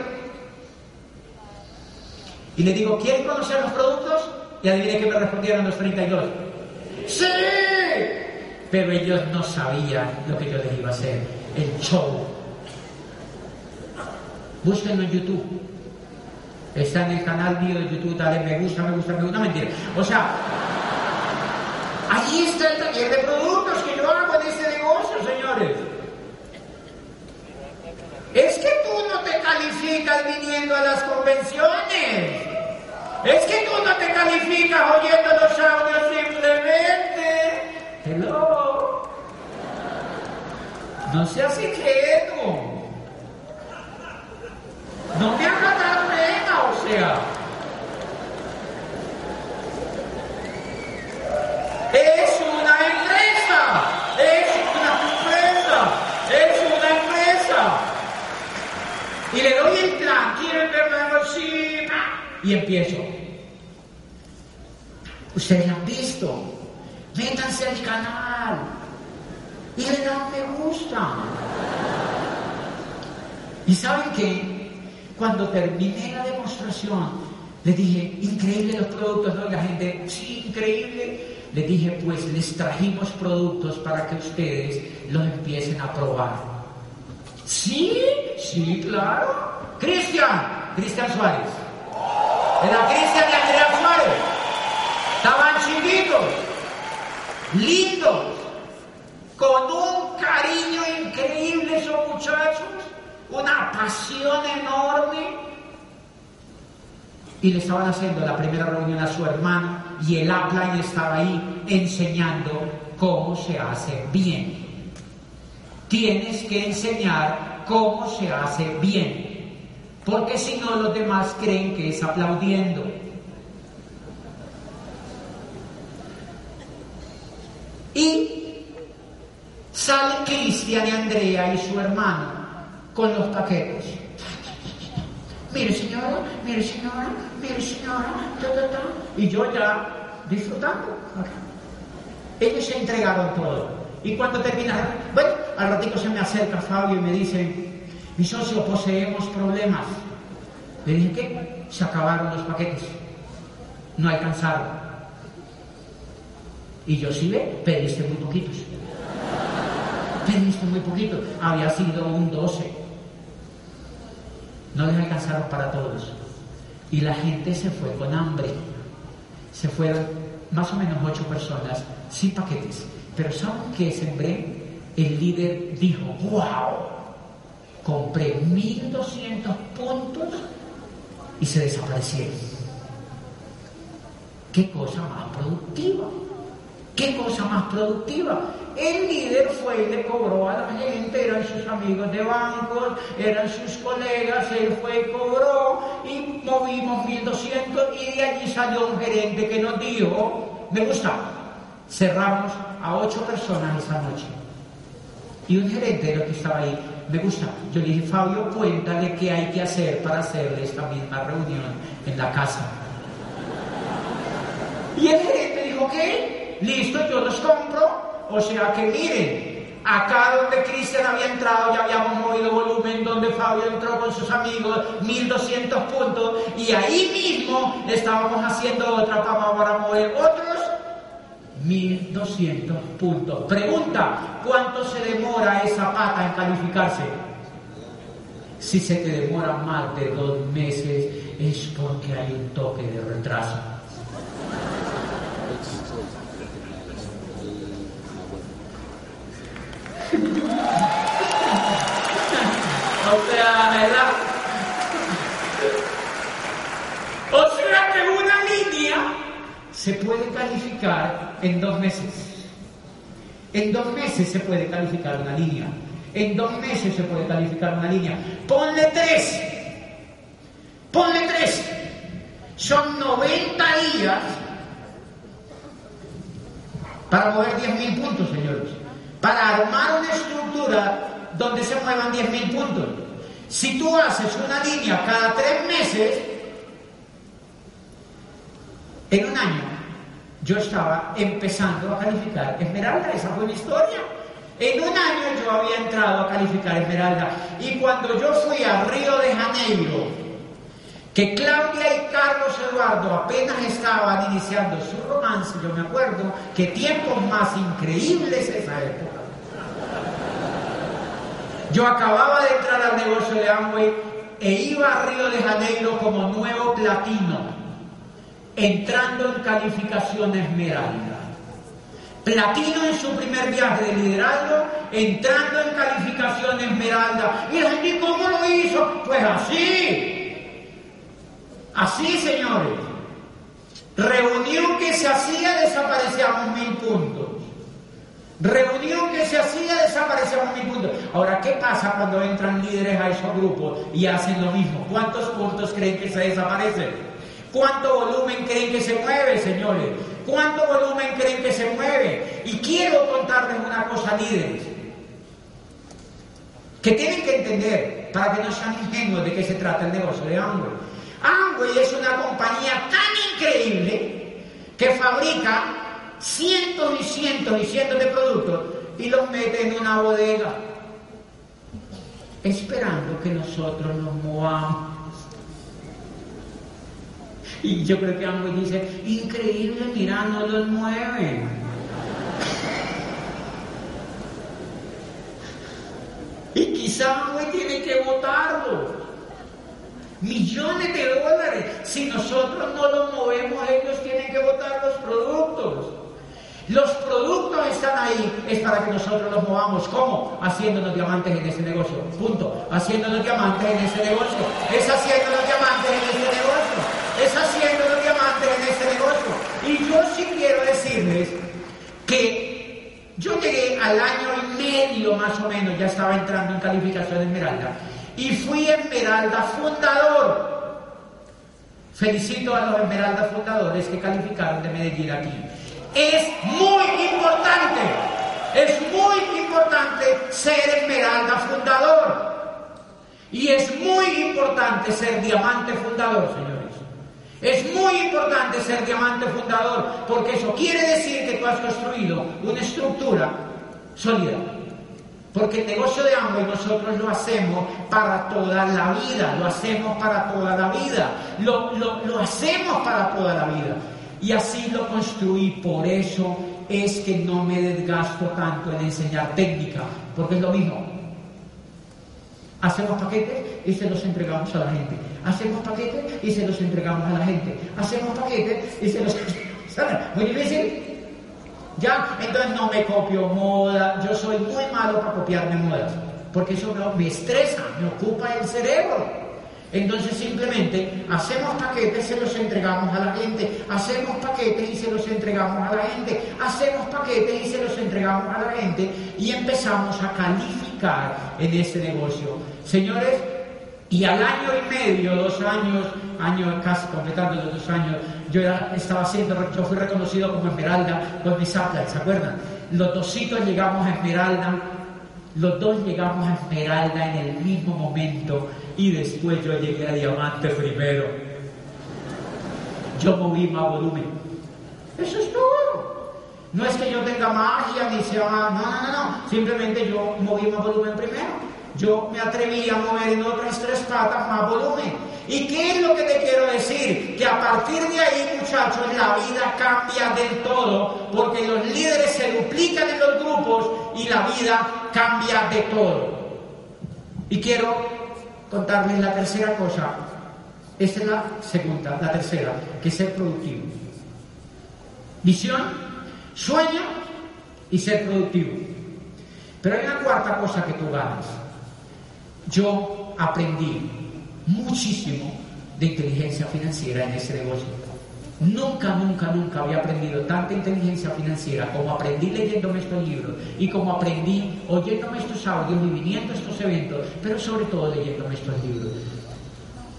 Speaker 1: Y les digo, ¿quieren conocer los productos? Y adivinen que me respondieron los 32. ¡Sí! Pero ellos no sabían lo que yo les iba a hacer. El show. Búsquenlo en YouTube. Está en el canal mío de YouTube, dale me gusta, me gusta, me gusta, mentira. O sea, ahí está el taller de productos que yo hago en este negocio, señores. Es que tú no te calificas viniendo a las convenciones. Es que tú no te calificas oyendo los audios simplemente. Hello. No seas ingenuo. No me hagas dar pena, o sea. Es una empresa. Es una empresa. Es una empresa. Y le doy el. ¿Quieren verlo? Sí. Y empiezo. Ustedes han visto. Métanse al canal. Y le dan me gusta. ¿Y saben qué? Cuando terminé la demostración, les dije, increíble los productos, ¿no? Y la gente, sí, increíble. Les dije, pues les trajimos productos para que ustedes los empiecen a probar. Sí, sí, claro. Cristian, Cristian Suárez. Era Cristian y Andrea Suárez. Estaban chiquitos, lindos, con un cariño increíble esos muchachos una pasión enorme. Y le estaban haciendo la primera reunión a su hermano y el upline estaba ahí enseñando cómo se hace bien. Tienes que enseñar cómo se hace bien, porque si no los demás creen que es aplaudiendo. Y sale Cristian y Andrea y su hermano con los paquetes. Mire señora, mire señora, mire señora, y yo ya disfrutando. Ellos se entregaron todo. Y cuando terminaron, bueno, al ratito se me acerca Fabio y me dice, mi socio, poseemos problemas. Le dije, ¿qué? Se acabaron los paquetes. No alcanzaron. Y yo sí ve, pediste muy poquitos. Pediste muy poquito. Había sido un 12 no les alcanzaron para todos. Y la gente se fue con hambre. Se fueron más o menos ocho personas sin paquetes. Pero ¿saben qué sembré? El líder dijo, wow, compré 1200 puntos y se desaparecieron. ¿Qué cosa más productiva? ¿Qué cosa más productiva? El líder fue y le cobró a la gente, eran sus amigos de bancos, eran sus colegas, él fue y cobró y movimos 1200 y de allí salió un gerente que nos dijo, me gusta, cerramos a ocho personas esa noche. Y un gerente lo que estaba ahí, me gusta, yo le dije, Fabio, cuéntale qué hay que hacer para hacerle esta misma reunión en la casa. Y el gerente dijo, ¿qué? Listo, yo los compro o sea que miren, acá donde Cristian había entrado ya habíamos movido volumen, donde Fabio entró con sus amigos, 1200 puntos, y ahí mismo estábamos haciendo otra para mover otros 1200 puntos. Pregunta, ¿cuánto se demora esa pata en calificarse? Si se te demora más de dos meses es porque hay un toque de retraso. O sea, ¿verdad? O sea que una línea se puede calificar en dos meses. En dos meses se puede calificar una línea. En dos meses se puede calificar una línea. Ponle tres. Ponle tres. Son 90 días para mover 10.000 puntos, señores para armar una estructura donde se muevan 10.000 puntos. Si tú haces una línea cada tres meses, en un año yo estaba empezando a calificar Esmeralda, esa fue mi historia. En un año yo había entrado a calificar Esmeralda y cuando yo fui a Río de Janeiro, que Claudia y Carlos Eduardo apenas estaban iniciando su romance, yo me acuerdo que tiempos más increíbles esa época. Yo acababa de entrar al negocio de Amway e iba a Río de Janeiro como nuevo platino, entrando en calificación esmeralda. Platino en su primer viaje de liderazgo, entrando en calificación esmeralda. Y la gente, ¿cómo lo hizo? Pues así, Así, señores. Reunión que se hacía, desaparecíamos mil puntos. Reunión que se hacía, desaparecíamos. Ahora, ¿qué pasa cuando entran líderes a esos grupos y hacen lo mismo? ¿Cuántos puntos creen que se desaparecen? ¿Cuánto volumen creen que se mueve, señores? ¿Cuánto volumen creen que se mueve? Y quiero contarles una cosa, líderes, que tienen que entender para que no sean ingenuos de qué se trata el negocio de hambre. Amway es una compañía tan increíble que fabrica cientos y cientos y cientos de productos y los mete en una bodega esperando que nosotros nos movamos. Y yo creo que Amway dice, increíble, mira, no los mueven. Y quizá Amway tiene que votarlo millones de dólares. Si nosotros no los movemos, ellos tienen que votar los productos. Los productos están ahí, es para que nosotros los movamos. ¿Cómo? Haciéndonos diamantes en ese negocio. Punto. Haciéndonos diamantes en ese negocio. Es haciéndonos diamantes en ese negocio. Es haciéndonos diamantes en ese negocio. Y yo sí quiero decirles que yo llegué al año y medio más o menos, ya estaba entrando en calificación de Esmeralda y fui Esmeralda fundador. Felicito a los Esmeralda fundadores que calificaron de Medellín aquí. Es muy importante, es muy importante ser Esmeralda fundador. Y es muy importante ser diamante fundador, señores. Es muy importante ser diamante fundador, porque eso quiere decir que tú has construido una estructura sólida. Porque el negocio de Amway nosotros lo hacemos para toda la vida, lo hacemos para toda la vida, lo, lo, hacemos para toda la vida. Y así lo construí, por eso es que no me desgasto tanto en enseñar técnica, porque es lo mismo. Hacemos paquetes y se los entregamos a la gente. Hacemos paquetes y se los entregamos a la gente. Hacemos paquetes y se los entregamos a. Muy difícil, ¿Ya? Entonces no me copio moda, yo soy muy malo para copiarme modas. porque eso me estresa, me ocupa el cerebro. Entonces simplemente hacemos paquetes, se los entregamos a la gente, hacemos paquetes y se los entregamos a la gente, hacemos paquetes y se los entregamos a la gente y empezamos a calificar en ese negocio. Señores, y al año y medio, dos años, año casi completando los dos años, yo estaba haciendo, yo fui reconocido como Esmeralda con mis atlas, ¿se acuerdan? Los dositos llegamos a Esmeralda, los dos llegamos a Esmeralda en el mismo momento y después yo llegué a Diamante primero. Yo moví más volumen. Eso es todo. No es que yo tenga magia ni sea, no, no, no, no. Simplemente yo moví más volumen primero. Yo me atreví a mover en otras tres patas más volumen. ¿Y qué es lo que te quiero decir? Que a partir de ahí, muchachos, la vida cambia del todo, porque los líderes se duplican en los grupos y la vida cambia de todo. Y quiero contarles la tercera cosa. Esta es la segunda, la tercera, que es ser productivo. Visión, sueño y ser productivo. Pero hay una cuarta cosa que tú ganas. Yo aprendí muchísimo de inteligencia financiera en ese negocio. Nunca, nunca, nunca había aprendido tanta inteligencia financiera como aprendí leyéndome estos libros y como aprendí oyéndome estos audios y viniendo estos eventos, pero sobre todo leyéndome estos libros.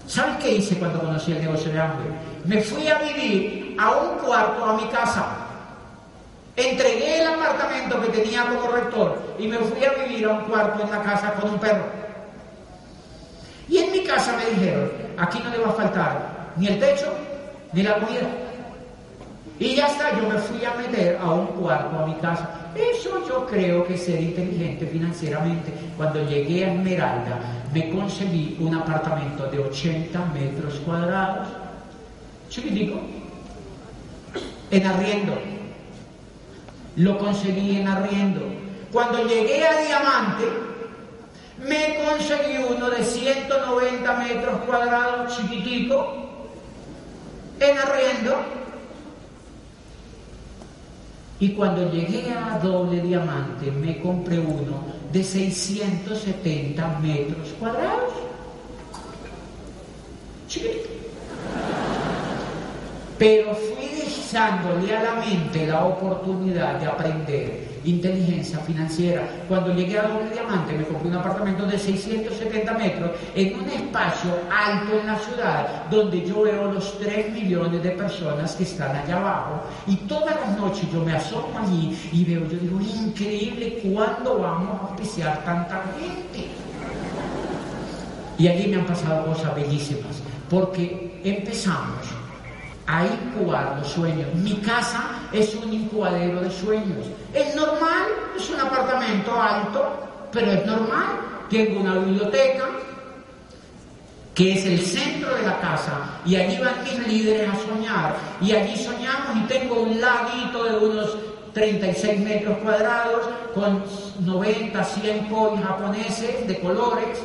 Speaker 1: ¿Sabes qué hice cuando conocí el negocio de hambre? Me fui a vivir a un cuarto a mi casa. Entregué el apartamento que tenía como rector y me fui a vivir a un cuarto en la casa con un perro. Y en mi casa me dijeron, aquí no le va a faltar ni el techo ni la comida. Y ya está, yo me fui a meter a un cuarto a mi casa. Eso yo creo que ser inteligente financieramente. Cuando llegué a Esmeralda, me conseguí un apartamento de 80 metros cuadrados, chiquitico, en arriendo. Lo conseguí en arriendo. Cuando llegué a Diamante, me conseguí uno de 190 metros cuadrados, chiquitico, en arriendo. Y cuando llegué a doble diamante, me compré uno de 670 metros cuadrados. Chiquitico. Pero fui dándole a la mente la oportunidad de aprender inteligencia financiera. Cuando llegué a Doble Diamante me compré un apartamento de 670 metros en un espacio alto en la ciudad donde yo veo los 3 millones de personas que están allá abajo y todas las noches yo me asomo allí y veo, yo digo, increíble, ¿cuándo vamos a apreciar tanta gente? Y allí me han pasado cosas bellísimas porque empezamos a incubar los sueños. Mi casa es un incubadero de sueños. Es normal, es un apartamento alto, pero es normal. Tengo una biblioteca que es el centro de la casa y allí van mis líderes a soñar y allí soñamos y tengo un laguito de unos 36 metros cuadrados con 90, 100 koi japoneses de colores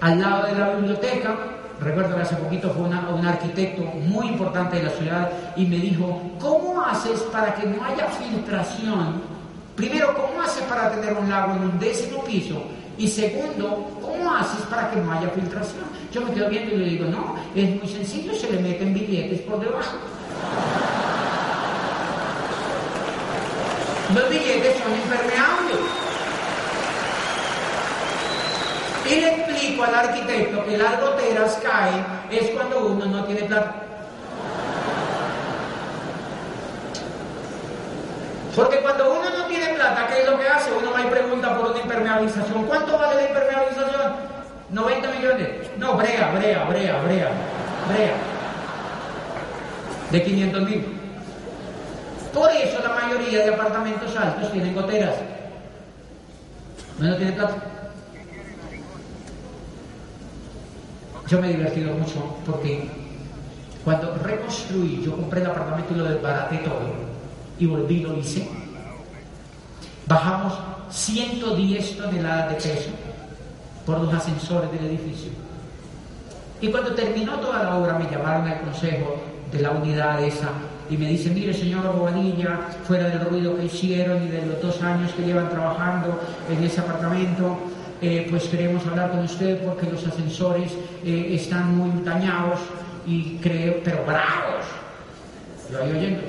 Speaker 1: al lado de la biblioteca Recuerdo que hace poquito fue un arquitecto muy importante de la ciudad y me dijo, ¿cómo haces para que no haya filtración? Primero, ¿cómo haces para tener un lago en un décimo piso? Y segundo, ¿cómo haces para que no haya filtración? Yo me quedo viendo y le digo, no, es muy sencillo, se le meten billetes por debajo. Los billetes son impermeables. Y le explico al arquitecto que las goteras caen es cuando uno no tiene plata. Porque cuando uno no tiene plata, ¿qué es lo que hace? Uno va y pregunta por una impermeabilización. ¿Cuánto vale la impermeabilización? 90 millones. No, brea, brea, brea, brea, brea. De 500 mil. Por eso la mayoría de apartamentos altos tienen goteras. No tiene plata. Yo me he divertido mucho porque cuando reconstruí, yo compré el apartamento y lo desbaraté todo y volví y lo hice. Bajamos 110 toneladas de peso por los ascensores del edificio. Y cuando terminó toda la obra me llamaron al consejo de la unidad esa y me dice, mire señor Bobadilla, fuera del ruido que hicieron y de los dos años que llevan trabajando en ese apartamento, eh, pues queremos hablar con usted porque los ascensores eh, están muy dañados y creo, pero bravos. Yo ahí oyendo.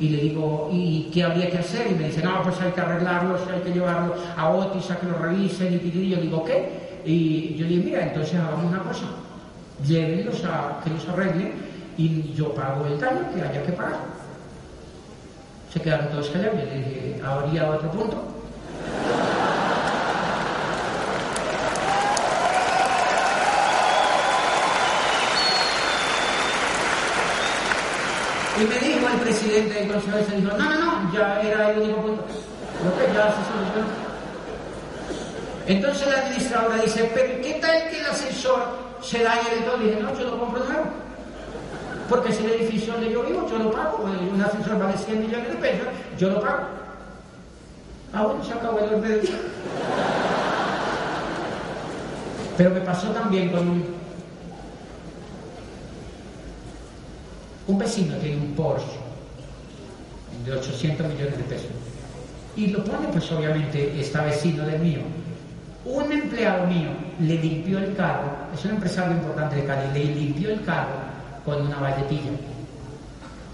Speaker 1: Y le digo, ¿y qué habría que hacer? Y me dice, no, pues hay que arreglarlos, hay que llevarlos a Otis a que lo revisen y, yo digo, ¿qué? Y yo digo, mira, entonces hagamos una cosa, llévenlos a que los arreglen y yo pago el daño que haya que pagar. Se quedaron todos callados. Yo le dije, ¿habría otro punto? Y me dijo el presidente del Consejo se dijo, no, no, no, ya era el único punto. Ya se solucionó. Entonces la administradora dice, pero ¿qué tal que el ascensor se dañe del todo? Y dije, no, yo lo compro nuevo. Porque si el edificio donde yo vivo, yo lo pago. Un ascensor vale 100 millones de pesos, yo lo pago. Bueno, se acabó el orden Pero me pasó también con un, un vecino tiene un Porsche de 800 millones de pesos. Y lo pone, pues obviamente, está vecino del mío. Un empleado mío le limpió el carro, es un empresario importante de Cali, le limpió el carro con una valletilla.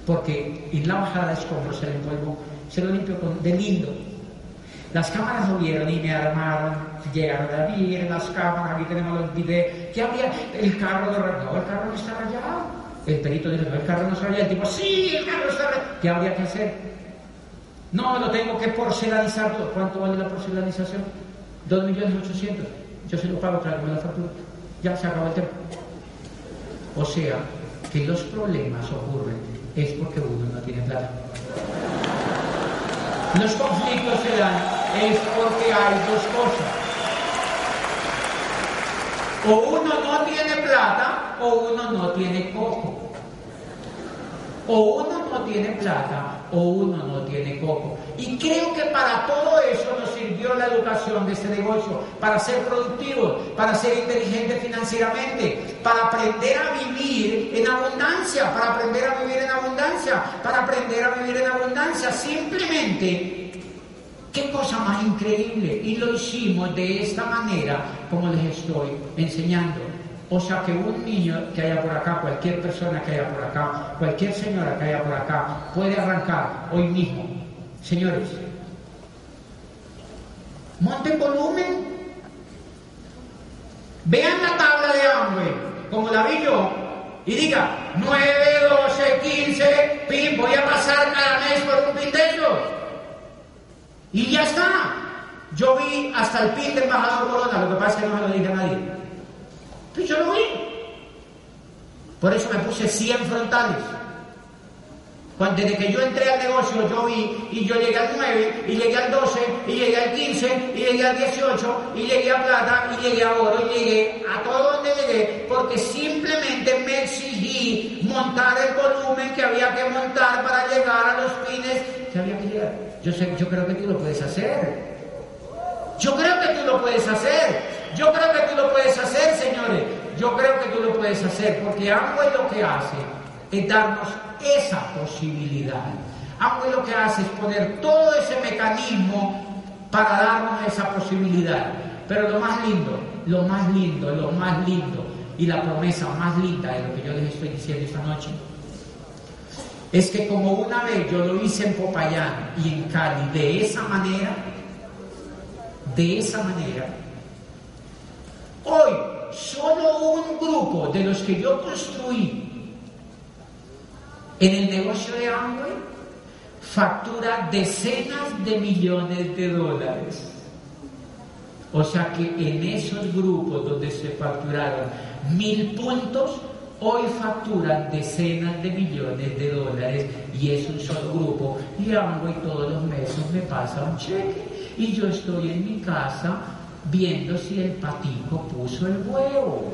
Speaker 1: Porque en la bajada de escombros se se lo limpió con, de lindo. Las cámaras lo vieron y me armaron, llegaron a ver las cámaras, aquí tenemos los videos, ¿qué había? El carro de no, el carro no está rayado. El perito dice, el carro no está rayado. El tipo, sí, el carro rayado. ¿Qué habría que hacer? No, lo tengo que porcelanizar todo. ¿Cuánto vale la porcelanización? Dos millones ochocientos. Yo se lo pago, tráigame la factura. Ya se acabó el tema. O sea, que los problemas ocurren es porque uno no tiene plata. Los conflictos se dan es porque hay dos cosas. O uno no tiene plata o uno no tiene coco. O uno no tiene plata o uno no tiene coco. Y creo que para todo eso nos sirvió la educación de este negocio, para ser productivos, para ser inteligentes financieramente, para aprender a vivir en abundancia, para aprender a vivir en abundancia, para aprender a vivir en abundancia. Simplemente, qué cosa más increíble. Y lo hicimos de esta manera, como les estoy enseñando. O sea que un niño que haya por acá, cualquier persona que haya por acá, cualquier señora que haya por acá, puede arrancar hoy mismo. Señores, monten volumen, vean la tabla de hambre, como la vi yo, y diga 9, 12, 15, pin, voy a pasar cada mes por un pin de Y ya está. Yo vi hasta el pin del embajador Corona, lo que pasa es que no me lo dije a nadie. Pues yo lo vi. Por eso me puse 100 frontales. Cuando, desde que yo entré al negocio, yo vi y yo llegué al 9, y llegué al 12, y llegué al 15, y llegué al 18, y llegué a plata, y llegué a oro, y llegué a todo donde llegué, porque simplemente me exigí montar el volumen que había que montar para llegar a los pines que había que llegar. Yo, creo que tú lo puedes hacer. Yo creo que tú lo puedes hacer. Yo creo que tú lo puedes hacer, señores. Yo creo que tú lo puedes hacer, porque Amway lo que hace es darnos esa posibilidad. Amway lo que hace es poner todo ese mecanismo para darnos esa posibilidad. Pero lo más lindo, lo más lindo, lo más lindo y la promesa más linda de lo que yo les estoy diciendo esta noche es que como una vez yo lo hice en Popayán y en Cali de esa manera, de esa manera, hoy solo un grupo de los que yo construí en el negocio de Amway factura decenas de millones de dólares. O sea que en esos grupos donde se facturaron mil puntos, hoy facturan decenas de millones de dólares y es un solo grupo. Y Amway todos los meses me pasa un cheque y yo estoy en mi casa viendo si el patico puso el huevo.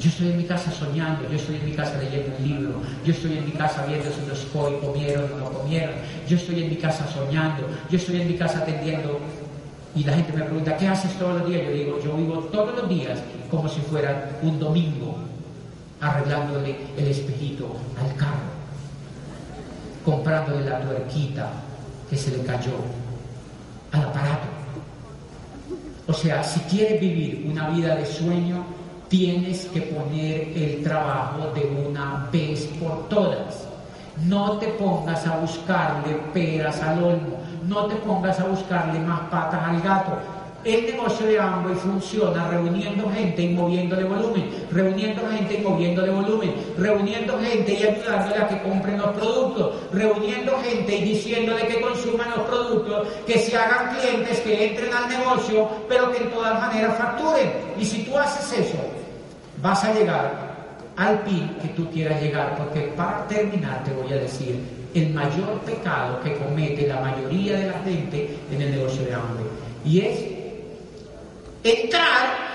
Speaker 1: Yo estoy en mi casa soñando, yo estoy en mi casa leyendo un libro, yo estoy en mi casa viendo si los COI comieron o no comieron, yo estoy en mi casa soñando, yo estoy en mi casa atendiendo y la gente me pregunta, ¿qué haces todos los días? Yo digo, yo vivo todos los días como si fuera un domingo. arreglándole el espejito al carro, comprándole la tuerquita que se le cayó al aparato. O sea, si quieres vivir una vida de sueño, tienes que poner el trabajo de una vez por todas. No te pongas a buscarle peras al olmo, no te pongas a buscarle más patas al gato. El negocio de Amway funciona reuniendo gente y moviéndole volumen, reuniendo gente y moviéndole volumen, reuniendo gente y ayudándole a que compren los productos, reuniendo gente y diciéndole que consuman los productos, que se hagan clientes, que entren al negocio, pero que en todas maneras facturen. Y si tú haces eso, vas a llegar al pin que tú quieras llegar, porque para terminar te voy a decir el mayor pecado que comete la mayoría de la gente en el negocio de hambre, y es entrar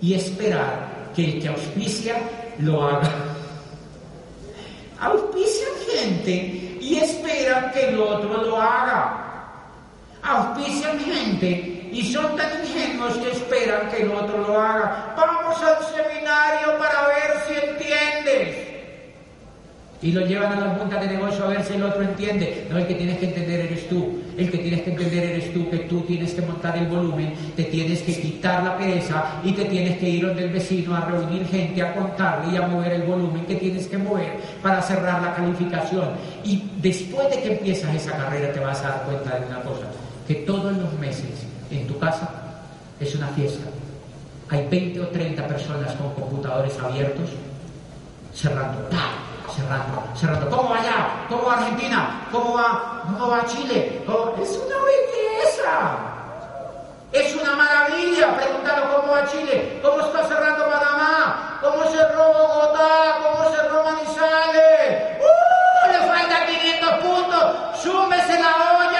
Speaker 1: y esperar que el que auspicia lo haga. Auspician gente y esperan que el otro lo haga. Auspician gente y son tan ingenuos que esperan que el otro lo haga. Vamos al seminario para ver si entiendes. Y lo llevan a la junta de negocio a ver si el otro entiende. No, el que tienes que entender eres tú. El que tienes que entender eres tú, que tú tienes que montar el volumen, te tienes que quitar la pereza y te tienes que ir donde el vecino a reunir gente, a contarle y a mover el volumen que tienes que mover para cerrar la calificación. Y después de que empiezas esa carrera te vas a dar cuenta de una cosa, que todos los meses en tu casa es una fiesta. Hay 20 o 30 personas con computadores abiertos cerrando, cerrando, cerrando. ¿Cómo va allá? ¿Cómo va Argentina? ¿Cómo va, cómo va Chile? ¿Cómo? ¡Es una belleza! ¡Es una maravilla! Preguntaron cómo va Chile, cómo está cerrando Panamá, cómo cerró Bogotá, cómo cerró Manizales. ¡Uh! ¡Le faltan 500 puntos! ¡Súmese la olla!